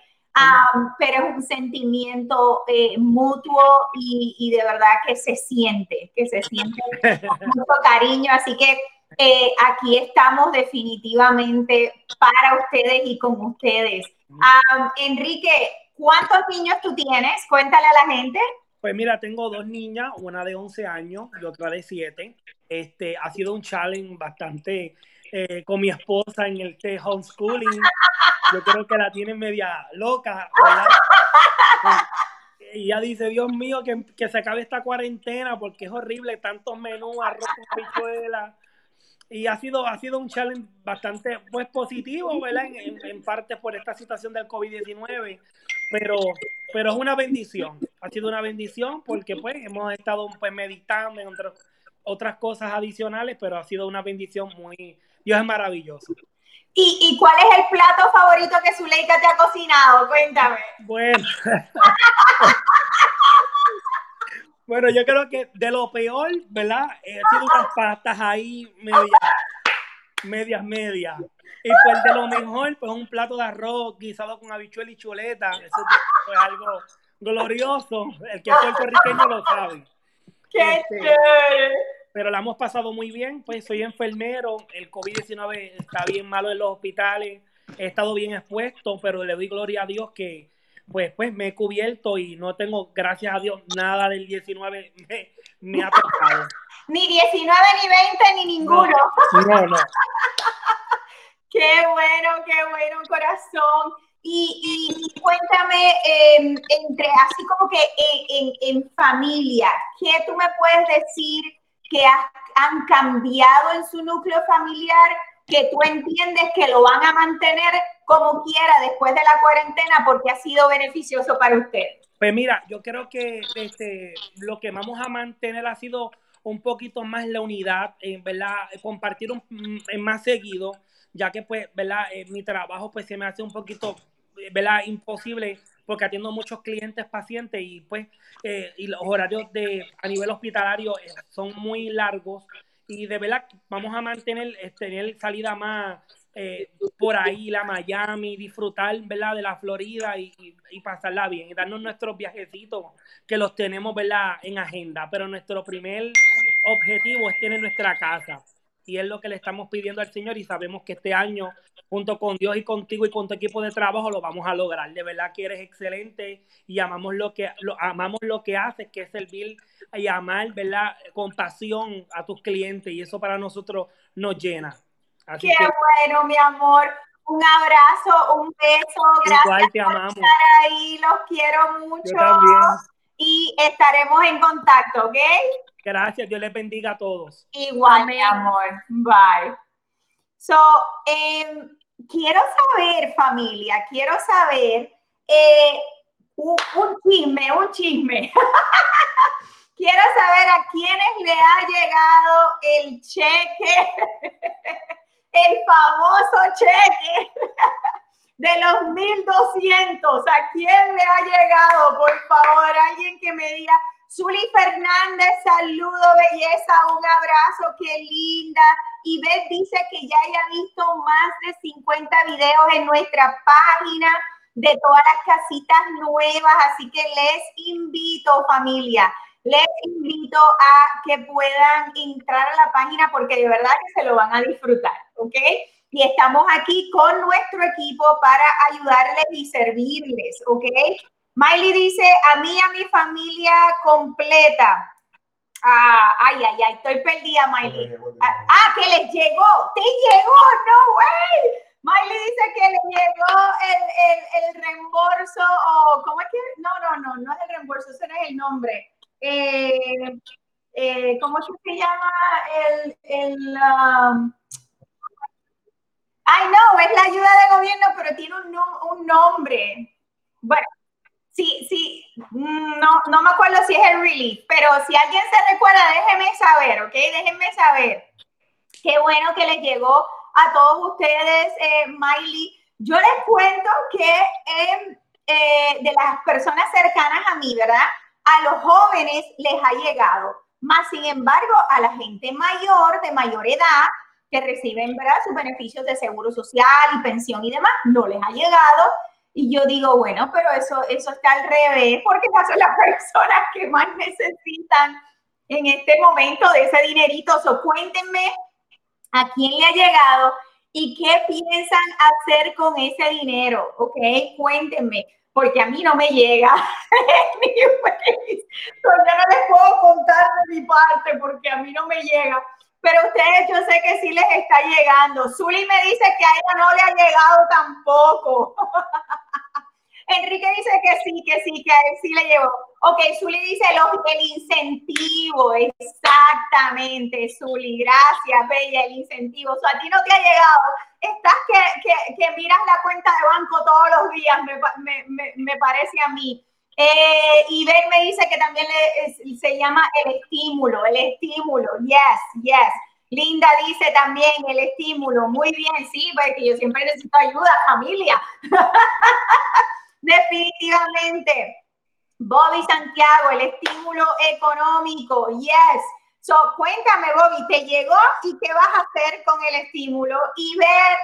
pero es un sentimiento eh, mutuo y, y, de verdad que se siente, que se siente mucho cariño. Así que eh, aquí estamos definitivamente para ustedes y con ustedes. Enrique, ¿cuántos niños tú tienes? Cuéntale a la gente. Pues mira, tengo dos niñas, una de 11 años y otra de 7. Este, ha sido un challenge bastante eh, con mi esposa en el homeschooling. Yo creo que la tiene media loca, Y ella dice, Dios mío, que, que, se acabe esta cuarentena porque es horrible, tantos menús, arroz con pichuela. Y ha sido, ha sido un challenge bastante pues, positivo, ¿verdad? En, en parte por esta situación del COVID-19 pero, pero es una bendición, ha sido una bendición porque pues hemos estado pues meditando en otras cosas adicionales, pero ha sido una bendición muy, Dios es maravilloso. ¿Y, ¿Y, cuál es el plato favorito que Zuleika te ha cocinado? Cuéntame. Bueno. bueno, yo creo que de lo peor, ¿verdad? Eh, ha sido unas pastas ahí medias, medias, medias. Y pues de lo mejor, pues un plato de arroz guisado con habichuela y chuleta. Eso es algo glorioso. El que es puertorriqueño lo sabe. ¡Qué este, Pero la hemos pasado muy bien. Pues soy enfermero. El COVID-19 está bien malo en los hospitales. He estado bien expuesto, pero le doy gloria a Dios que pues, pues me he cubierto y no tengo, gracias a Dios, nada del 19 me, me ha tocado. Ni 19, ni 20, ni ninguno. no. no. Qué bueno, qué bueno, corazón. Y, y cuéntame, em, entre así como que en, en, familia, ¿qué tú me puedes decir que han cambiado en su núcleo familiar que tú entiendes que lo van a mantener como quiera después de la cuarentena porque ha sido beneficioso para usted? Pues mira, yo creo que este, lo que vamos a mantener ha sido un poquito más la unidad, ¿verdad? Compartir un, más seguido ya que pues, ¿verdad? Eh, mi trabajo pues se me hace un poquito, ¿verdad? Imposible porque atiendo muchos clientes, pacientes y pues eh, y los horarios de, a nivel hospitalario eh, son muy largos y de verdad vamos a mantener, tener salida más por ahí, la Miami, disfrutar, ¿verdad? De la Florida y, y, pasarla bien y darnos nuestros viajecitos que los tenemos, ¿verdad? En agenda, pero nuestro primer objetivo es tener nuestra casa y es lo que le estamos pidiendo al Señor y sabemos que este año, junto con Dios y contigo y con tu equipo de trabajo, lo vamos a lograr. De verdad que eres excelente y amamos lo que, lo, amamos lo que haces, que es servir y amar, ¿verdad? Con pasión a tus clientes y eso para nosotros nos llena. Qué bueno, mi amor. Un abrazo, un beso. Gracias te amamos. por estar ahí. Los quiero mucho. Y estaremos en contacto, ¿ok? Gracias, Dios les bendiga a todos. Igual, mi amor. Bye. So, em, quiero saber, familia, quiero saber eh, un, chisme, un chisme. quiero saber a quienes le ha llegado el cheque, el famoso cheque de los 1200. ¿A quién le ha llegado? Por favor, alguien que me diga. Zuli Fernández, saludo, belleza, un abrazo, qué linda. Y Beth dice que ya haya visto más de 50 videos en nuestra página de todas las casitas nuevas, así que les invito, familia, les invito a que puedan entrar a la página porque de verdad que se lo van a disfrutar, ¿ok? Y estamos aquí con nuestro equipo para ayudarles y servirles, ¿ok? Miley dice, a mí, a mi familia completa. Ah, ay, ay, ay, estoy perdida, Miley. Ah, ah, que les llegó, te llegó, no way. Miley dice que le llegó el, el, el reembolso, o ¿cómo es que? No, no, no, no es el reembolso, ese no es el nombre. Eh, eh, ¿Cómo es que se llama el, el um, Ay, no, es la ayuda de gobierno, pero tiene un, un nombre. Bueno, sí, sí, no, no me acuerdo si es el relief, pero si alguien se recuerda, déjenme saber, ¿ok? Déjenme saber. Qué bueno que les llegó a todos ustedes, eh, Miley. Yo les cuento que eh, de las personas cercanas a mí, ¿verdad? A los jóvenes les ha llegado, más sin embargo, a la gente mayor, de mayor edad, que reciben ¿verdad? sus beneficios de seguro social y pensión y demás, no les ha llegado. Y yo digo, bueno, pero eso, eso está al revés, porque esas son las personas que más necesitan en este momento de ese dinerito. So, cuéntenme a quién le ha llegado y qué piensan hacer con ese dinero, ¿ok? Cuéntenme, porque a mí no me llega. yo no les puedo contar de mi parte porque a mí no me llega pero ustedes yo sé que sí les está llegando. Zuli me dice que a ella no le ha llegado tampoco. Enrique dice que sí, que sí, que sí le llegó. Ok, Zuli dice el incentivo, exactamente, Zuli, gracias, Bella, el incentivo. O a ti no te ha llegado. Estás que, que, que miras la cuenta de banco todos los días, me, me, me parece a mí. Eh, y Ben me dice que también se llama el estímulo, el estímulo. Yes, yes. Linda dice también el estímulo. Muy bien, sí, porque yo siempre necesito ayuda, familia. Definitivamente. Bobby Santiago, el estímulo económico. Yes. So, cuéntame, Bobby, ¿te llegó y qué vas a hacer con el estímulo? Y ver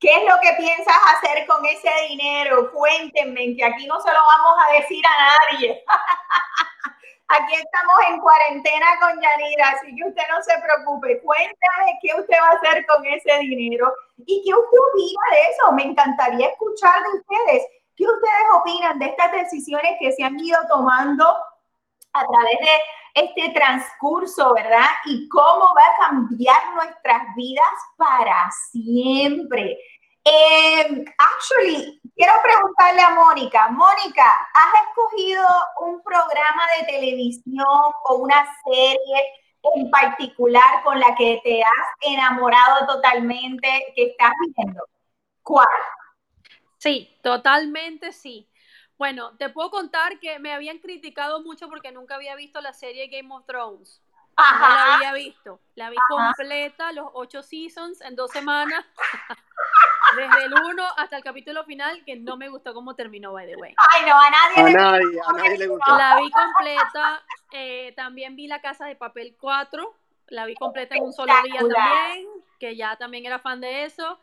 ¿Qué es lo que piensas hacer con ese dinero? Cuéntenme, que aquí no se lo vamos a decir a nadie. aquí estamos en cuarentena con Yanira, así que usted no se preocupe. Cuéntame qué usted va a hacer con ese dinero y qué usted opina de eso. Me encantaría escuchar de ustedes. ¿Qué ustedes opinan de estas decisiones que se han ido tomando a través de este transcurso, ¿verdad? Y cómo va a cambiar nuestras vidas para siempre. Eh, actually, quiero preguntarle a Mónica. Mónica, ¿has escogido un programa de televisión o una serie en particular con la que te has enamorado totalmente que estás viendo? ¿Cuál? Sí, totalmente sí. Bueno, te puedo contar que me habían criticado mucho porque nunca había visto la serie Game of Thrones. Ajá. No la había visto. La vi completa, los ocho seasons, en dos semanas. Desde el uno hasta el capítulo final, que no me gustó cómo terminó, by the way. Ay, no, a nadie, a nadie, a nadie le gustó. La vi completa. Eh, también vi La Casa de Papel 4. La vi completa en un solo día también, que ya también era fan de eso.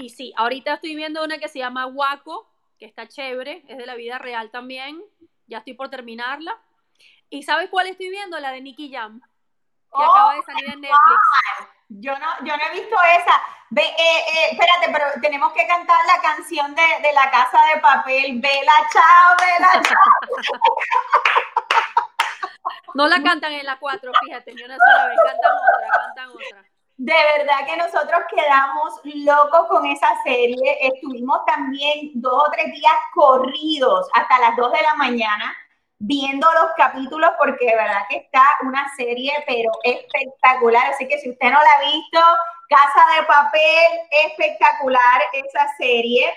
Y sí, ahorita estoy viendo una que se llama Waco, que está chévere, es de la vida real también. Ya estoy por terminarla. ¿Y sabes cuál estoy viendo? La de Nicky Jam, que acaba de salir en Netflix. Yo no, yo no he visto esa. Ve, eh, eh, espérate, pero tenemos que cantar la canción de, de la casa de papel. Vela, chao, vela, chao. No la cantan en la 4, fíjate, ni una sola vez. Cantan otra, cantan otra de verdad que nosotros quedamos locos con esa serie. Estuvimos también dos o tres días corridos hasta las dos de la mañana viendo los capítulos porque de verdad que está una serie pero espectacular. Así que si usted no la ha visto, Casa de Papel, espectacular esa serie.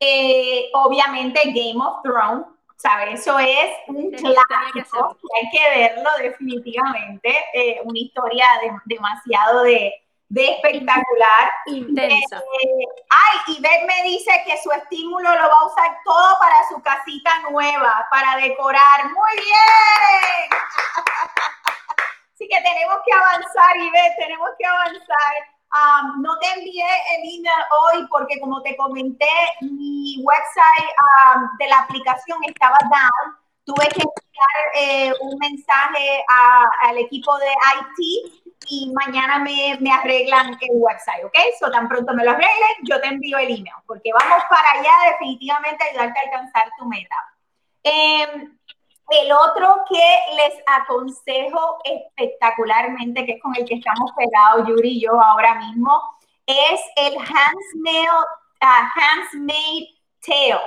Eh, obviamente Game of Thrones, ¿sabes? Eso es un clásico, hay que verlo definitivamente, eh, una historia demasiado de, espectacular. Intensa. Eh, ay, y Ben me dice que su estímulo lo va a usar todo para su casita nueva, para decorar. Muy bien. Así que tenemos que avanzar, Ivette, tenemos que avanzar. Um, no te envié el email hoy porque como te comenté, mi website um, de la aplicación estaba down. Tuve que enviar eh, un mensaje al equipo de IT y mañana me, me, arreglan el website, ¿ok? So tan pronto me lo arreglen, yo te envío el email porque vamos para allá definitivamente a ayudarte a alcanzar tu meta. Eh, el otro que les aconsejo espectacularmente, que es con el que estamos pegados, Yuri y yo ahora mismo, es el Handsmade, uh, Tale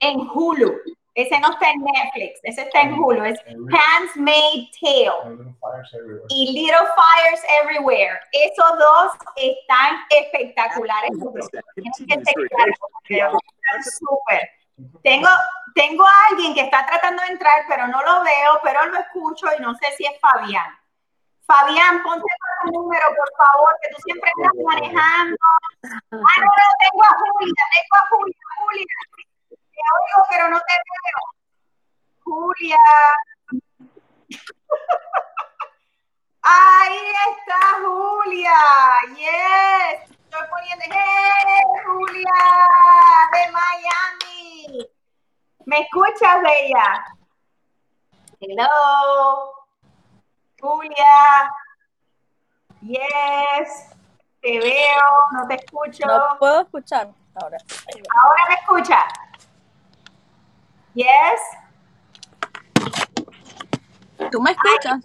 en Hulu. Ese no está en Netflix, ese está en Hulu. Es Handsmade Tale y Little Fires Everywhere. Esos dos están espectaculares. Están súper. Tengo, tengo a alguien que está tratando de entrar, pero no lo veo, pero lo escucho y no sé si es Fabián. Fabián, ponte el número, por favor, que tú siempre estás manejando. Ah, no, no, tengo a Julia, tengo a Julia, Julia. Te oigo, pero no te veo. Julia. Ahí está Julia. Yes. Estoy poniendo, ¡Hey, Julia! De Miami. ¿Me escuchas, Bella? Hello. Julia. Yes. Te veo, no te escucho. No puedo escuchar ahora. Ahora me escucha. Yes. ¿Tú me escuchas?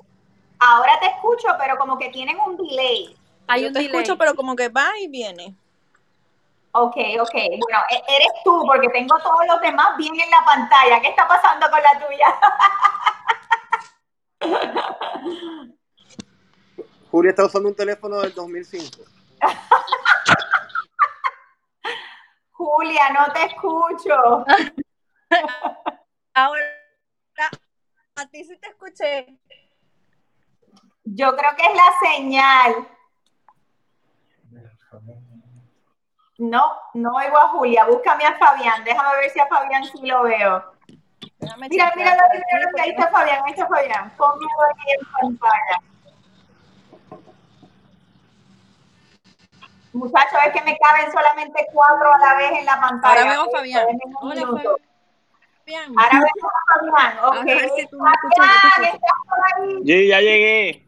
ahora te escucho, pero como que tienen un delay. Hay Yo un te escucho, pero como que va y viene. Ok, ok. Bueno, e-, eres tú, porque tengo todos los demás bien en la pantalla. ¿Qué está pasando con la tuya? Julia está usando un teléfono del 2005. Julia, no te escucho. Ahora, a ti sí te escuché. Yo creo que es la señal. No, no oigo a Julia. Búscame a Fabián. Déjame ver si a Fabián sí lo veo. mira, mira, mira, ahí está Fabián, ahí está Fabián. Ponme ahí en pantalla. Muchachos, es que me caben solamente cuatro a la vez en la pantalla. Ahora veo a Fabián. Hola, Fabián. Ahora veo a Fabián. Ok. Fabián, ¿estás por ahí? Sí, ya llegué.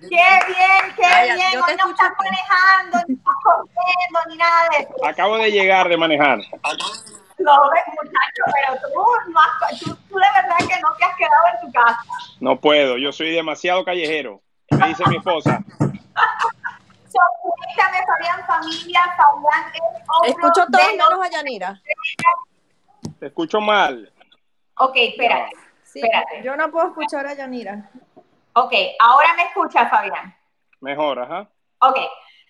Qué bien, qué bien. Hoy no estás manejando, ni estás corriendo, ni nada de eso. Acabo de llegar de manejar. No ves, muchacho, pero tú, no has, tú, tú, de verdad que no te has quedado en tu casa. No puedo, yo soy demasiado callejero, me dice mi esposa. So, cuéntame, Fabián, familia, Fabián es Escucho todo menos a Yanira. Te escucho mal. Ok, espérate. Sí, espérate. Yo no puedo escuchar a Yanira. Ok, ahora me escucha Fabián. Mejor, ajá. Ok,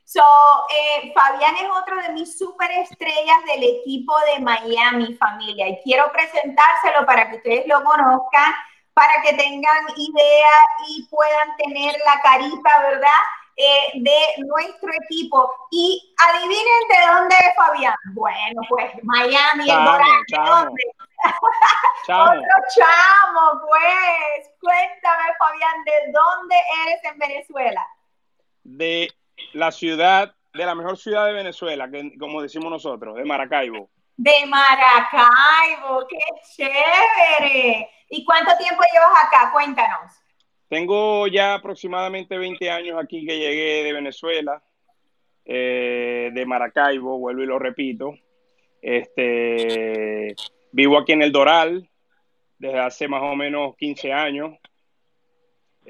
so, eh, Fabián es otro de mis superestrellas del equipo de Miami, familia, y quiero presentárselo para que ustedes lo conozcan, para que tengan idea y puedan tener la carita, ¿verdad? Eh, de nuestro equipo. Y adivinen de dónde es Fabián. Bueno, pues Miami, chamo, el chamo. Chamo. Otro chamo, pues. Cuéntame, Fabián, ¿de dónde eres en Venezuela? De la ciudad, de la mejor ciudad de Venezuela, que, como decimos nosotros, de Maracaibo. De Maracaibo, qué chévere. ¿Y cuánto tiempo llevas acá? Cuéntanos. Tengo ya aproximadamente 20 años aquí que llegué de Venezuela, eh, de Maracaibo, vuelvo y lo repito. Este, vivo aquí en el Doral desde hace más o menos 15 años.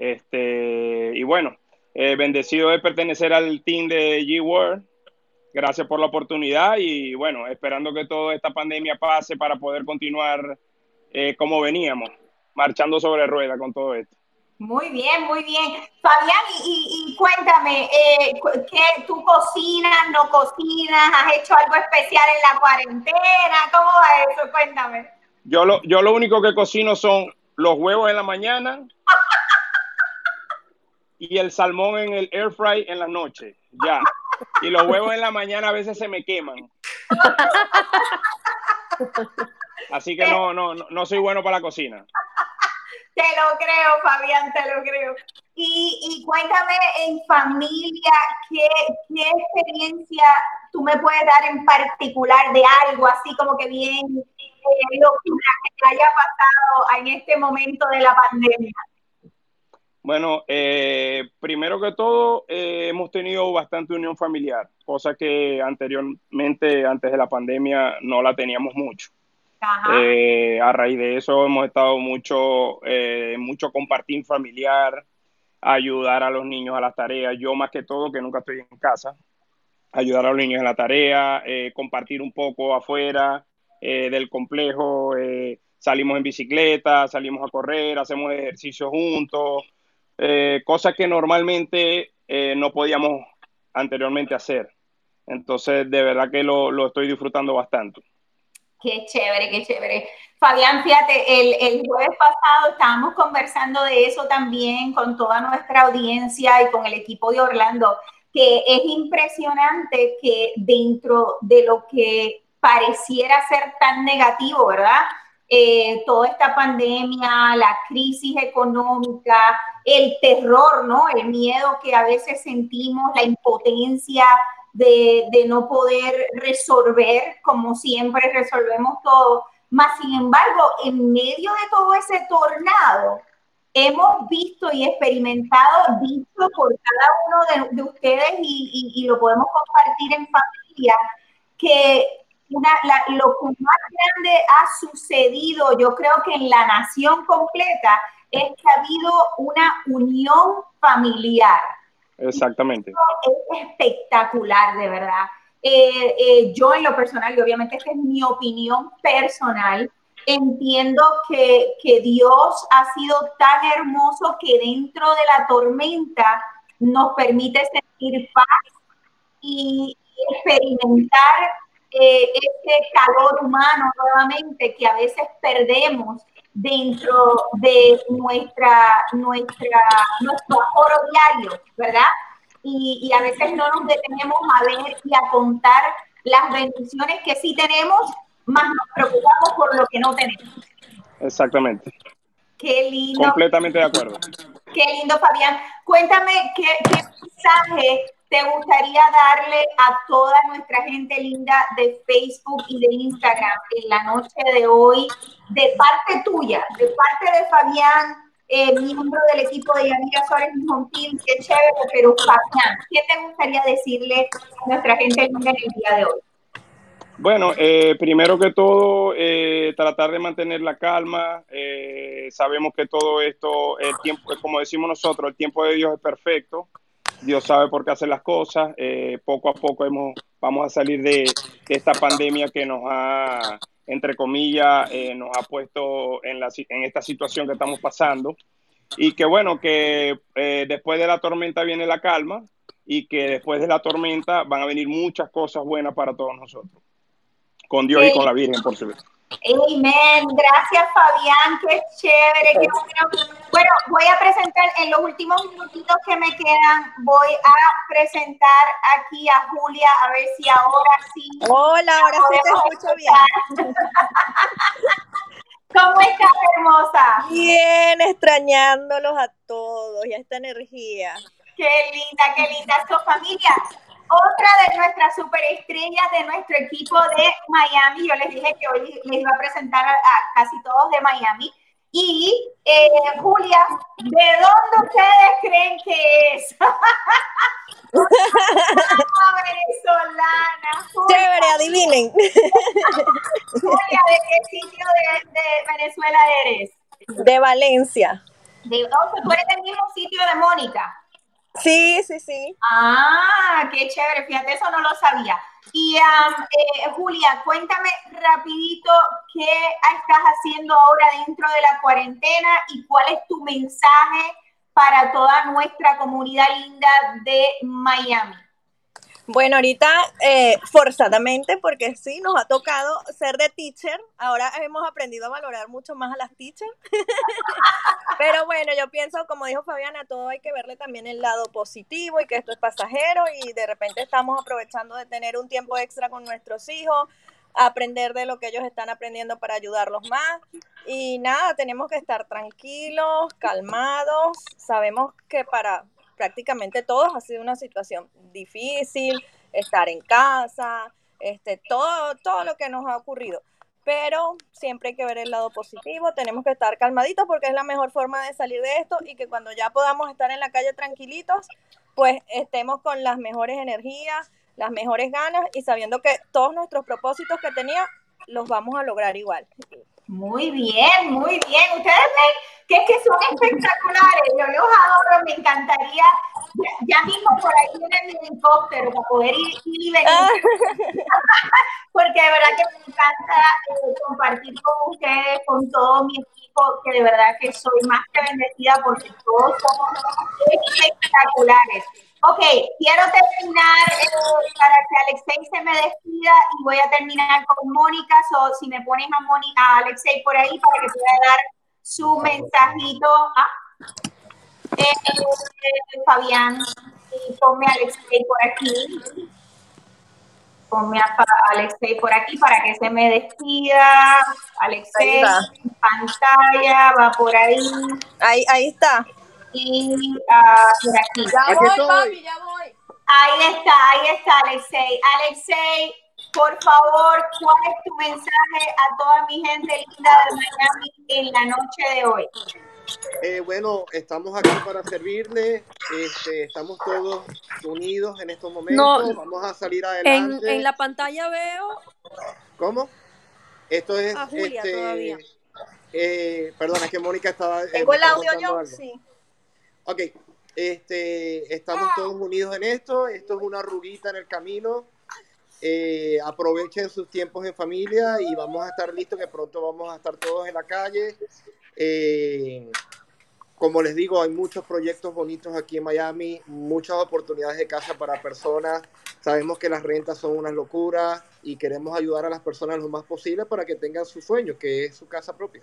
Este, y bueno, eh, bendecido de pertenecer al team de G-World. Gracias por la oportunidad y bueno, esperando que toda esta pandemia pase para poder continuar eh, como veníamos, marchando sobre rueda con todo esto. Muy bien, muy bien. Fabián, y, cuéntame, eh, ¿qué, ¿tú cocinas, no cocinas? ¿Has hecho algo especial en la cuarentena? ¿Cómo va eso? Cuéntame. Yo lo, yo lo único que cocino son los huevos en la mañana y el salmón en el air fry en la noche. Ya. Y los huevos en la mañana a veces se me queman. Así que no, no, no soy bueno para la cocina. Te lo creo, Fabián, te lo creo. Y, y cuéntame en familia, ¿qué, ¿qué, experiencia tú me puedes dar en particular de algo así como que bien eh, lo que te haya pasado en este momento de la pandemia? Bueno, eh, primero que todo, eh, hemos tenido bastante unión familiar, cosa que anteriormente, antes de la pandemia, no la teníamos mucho. Eh, a raíz de eso hemos estado mucho, mucho compartir familiar, ayudar a los niños a las tareas. Yo más que todo, que nunca estoy en casa, ayudar a los niños en la tarea, compartir un poco afuera del complejo. salimos en bicicleta, salimos a correr, hacemos ejercicio juntos eh, cosas que normalmente eh, no podíamos anteriormente hacer. Entonces, de verdad que lo, lo, estoy disfrutando bastante. Qué chévere, qué chévere. Fabián, fíjate, el, el, jueves pasado estábamos conversando de eso también con toda nuestra audiencia y con el equipo de Orlando, que es impresionante que dentro de lo que pareciera ser tan negativo, ¿verdad? Eh, toda esta pandemia, la crisis económica, el terror, ¿no? El miedo que a veces sentimos, la impotencia de, no poder resolver como siempre resolvemos todo. Más sin embargo, en medio de todo ese tornado, hemos visto y experimentado, visto por cada uno de, ustedes y, y, lo podemos compartir en familia, que una, lo que más grande ha sucedido, yo creo que en la nación completa, es que ha habido una unión familiar. Exactamente. Es espectacular, de verdad. Eh, eh, yo en lo personal, y obviamente esta es mi opinión personal, entiendo que, que Dios ha sido tan hermoso que dentro de la tormenta nos permite sentir paz y experimentar eh, ese calor humano nuevamente que a veces perdemos dentro de nuestra, nuestra, nuestro aforo diario, ¿verdad? Y, y, a veces no nos detenemos a ver y a contar las bendiciones que sí tenemos, más nos preocupamos por lo que no tenemos. Exactamente. Qué lindo. Completamente de acuerdo. Qué lindo, Fabián. Cuéntame qué, qué mensaje te gustaría darle a toda nuestra gente linda de Facebook y de Instagram en la noche de hoy, de parte tuya, de parte de Fabián, eh, miembro del equipo de Yanira Suárez Montín, qué chévere, pero Fabián, ¿qué te gustaría decirle a nuestra gente linda en el día de hoy? Bueno, eh, primero que todo, eh, tratar de mantener la calma. sabemos que todo esto, el tiempo, como decimos nosotros, el tiempo de Dios es perfecto. Dios sabe por qué hacer las cosas. Eh, poco a poco hemos, vamos a salir de, esta pandemia que nos ha, entre comillas, eh, nos ha puesto en, la, en esta situación que estamos pasando. Y que bueno, que eh, después de la tormenta viene la calma y que después de la tormenta van a venir muchas cosas buenas para todos nosotros. Con Dios y con la Virgen, por supuesto. Amén. Gracias, Fabián. Qué chévere. Qué bueno. bueno, voy a presentar en los últimos minutitos que me quedan. Voy a presentar aquí a Julia, a ver si ahora sí. Hola, ahora sí te escucho bien. ¿Cómo estás, hermosa? Bien, extrañándolos a todos y a esta energía. Qué linda, qué linda. Su familia, otra de nuestras superestrellas de nuestro equipo de Miami. Yo les dije que hoy les iba a presentar a, casi todos de Miami. Y eh, Julia, ¿de dónde ustedes creen que es? venezolana. Chévere, adivinen. Julia, ¿de qué sitio de, Venezuela eres? De Valencia. De, oh, tú eres del mismo sitio de Mónica. Sí, sí, sí. Ah, qué chévere, fíjate, eso no lo sabía. Y eh, Julia, cuéntame rapidito qué estás haciendo ahora dentro de la cuarentena y cuál es tu mensaje para toda nuestra comunidad linda de Miami. Bueno, ahorita eh, forzadamente, porque sí, nos ha tocado ser de teacher. Ahora hemos aprendido a valorar mucho más a las teachers. Pero bueno, yo pienso, como dijo Fabiana, todo hay que verle también el lado positivo y que esto es pasajero y de repente estamos aprovechando de tener un tiempo extra con nuestros hijos, aprender de lo que ellos están aprendiendo para ayudarlos más. Y nada, tenemos que estar tranquilos, calmados. Sabemos que para prácticamente todos ha sido una situación difícil, estar en casa, este, todo, todo lo que nos ha ocurrido. Pero siempre hay que ver el lado positivo, tenemos que estar calmaditos porque es la mejor forma de salir de esto y que cuando ya podamos estar en la calle tranquilitos, pues estemos con las mejores energías, las mejores ganas y sabiendo que todos nuestros propósitos que tenía los vamos a lograr igual. Muy bien, muy bien. Ustedes ven que es que son espectaculares. Yo los adoro, me encantaría. Ya, mismo por ahí viene mi helicóptero para poder ir, y venir. Ah. Porque de verdad que me encanta eh, compartir con ustedes, con todo mi equipo, que de verdad que soy más que bendecida porque todos somos espectaculares. Ok, quiero terminar eh, para que Alexei se me despida y voy a terminar con Mónica. o si me pones a, Mónica, a Alexei por ahí para que pueda dar su mensajito. Ah. Eh, eh, Fabián, ponme a Alexei por aquí. Ponme a Alexei por aquí para que se me despida. Alexei, pantalla, va por ahí. Ahí, ahí está y uh, por aquí. Ya voy, papi, ya voy. Ahí está, ahí está, Alexei. Alexei, por favor, ¿cuál es tu mensaje a toda mi gente linda de Miami en la noche de hoy? Eh, bueno, estamos aquí para servirle. Este, estamos todos unidos en estos momentos. Vamos a salir adelante. En, en, la pantalla veo. ¿Cómo? Esto es. A Julia este, todavía. Eh, perdona, es que Mónica estaba. Eh, Tengo el audio yo, sí. Ok, este, estamos todos unidos en esto. Esto es una ruguita en el camino. Eh, aprovechen sus tiempos en familia y vamos a estar listos, que pronto vamos a estar todos en la calle. Eh, como les digo, hay muchos proyectos bonitos aquí en Miami, muchas oportunidades de casa para personas. Sabemos que las rentas son una locura y queremos ayudar a las personas lo más posible para que tengan su sueño, que es su casa propia.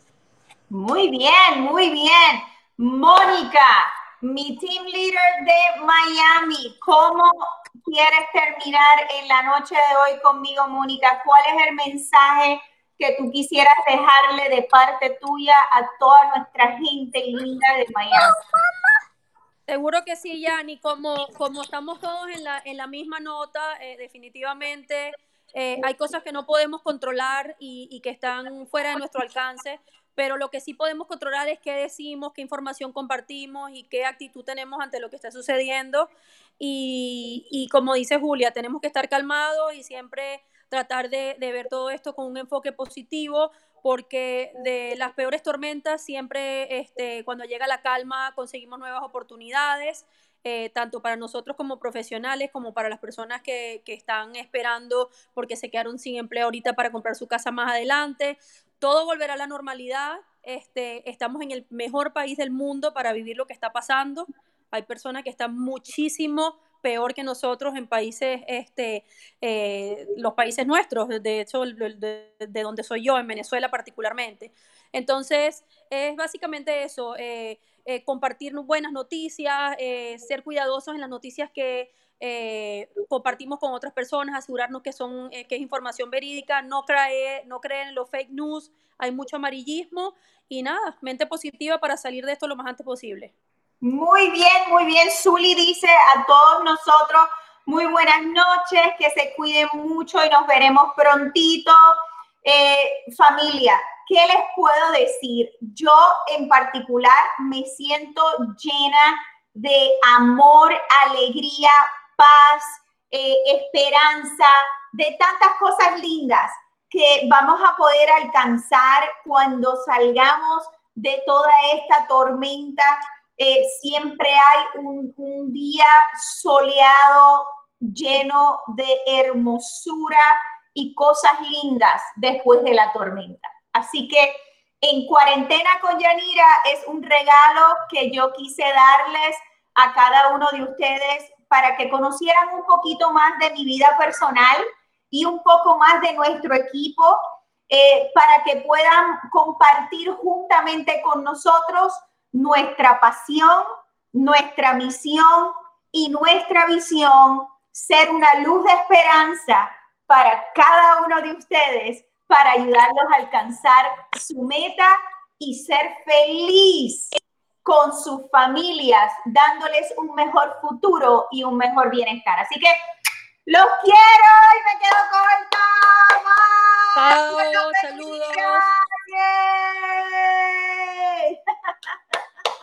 Muy bien, muy bien. Mónica, mi team leader de Miami, ¿cómo quieres terminar en la noche de hoy conmigo, Mónica? ¿Cuál es el mensaje que tú quisieras dejarle de parte tuya a toda nuestra gente linda de Miami? Seguro que sí, Yani. Como, como estamos todos en la, en la misma nota, eh, definitivamente eh, hay cosas que no podemos controlar y, que están fuera de nuestro alcance, pero lo que sí podemos controlar es qué decimos, qué información compartimos y qué actitud tenemos ante lo que está sucediendo. Y, como dice Julia, tenemos que estar calmados y siempre tratar de, ver todo esto con un enfoque positivo, porque de las peores tormentas siempre este, cuando llega la calma conseguimos nuevas oportunidades. Eh, tanto para nosotros como profesionales, como para las personas que, que, están esperando porque se quedaron sin empleo ahorita para comprar su casa más adelante todo volverá a la normalidad. Este, estamos en el mejor país del mundo para vivir lo que está pasando. Hay personas que están muchísimo peor que nosotros en países, este, eh, los países nuestros, de hecho, de, donde soy yo, en Venezuela particularmente. Entonces, es básicamente eso, eh, eh, compartir buenas noticias, ser cuidadosos en las noticias que eh, compartimos con otras personas, asegurarnos que, son, eh, que es información verídica, no, cree, no creen en los fake news, hay mucho amarillismo y nada, mente positiva para salir de esto lo más antes posible. Muy bien, muy bien. Zuli dice a todos nosotros, muy buenas noches, que se cuiden mucho y nos veremos prontito. Eh, familia, ¿qué les puedo decir? Yo en particular me siento llena de amor, alegría, paz, eh, esperanza, de tantas cosas lindas que vamos a poder alcanzar cuando salgamos de toda esta tormenta. Eh, siempre hay un, un día soleado, lleno de hermosura y cosas lindas después de la tormenta. Así que en cuarentena con Yanira es un regalo que yo quise darles a cada uno de ustedes para que conocieran un poquito más de mi vida personal y un poco más de nuestro equipo, eh, para que puedan compartir juntamente con nosotros nuestra pasión, nuestra misión y nuestra visión, ser una luz de esperanza para cada uno de ustedes, para ayudarlos a alcanzar su meta y ser feliz con sus familias, dándoles un mejor futuro y un mejor bienestar. Así que los quiero y me quedo corta. ¡Wow! Chao, saludos.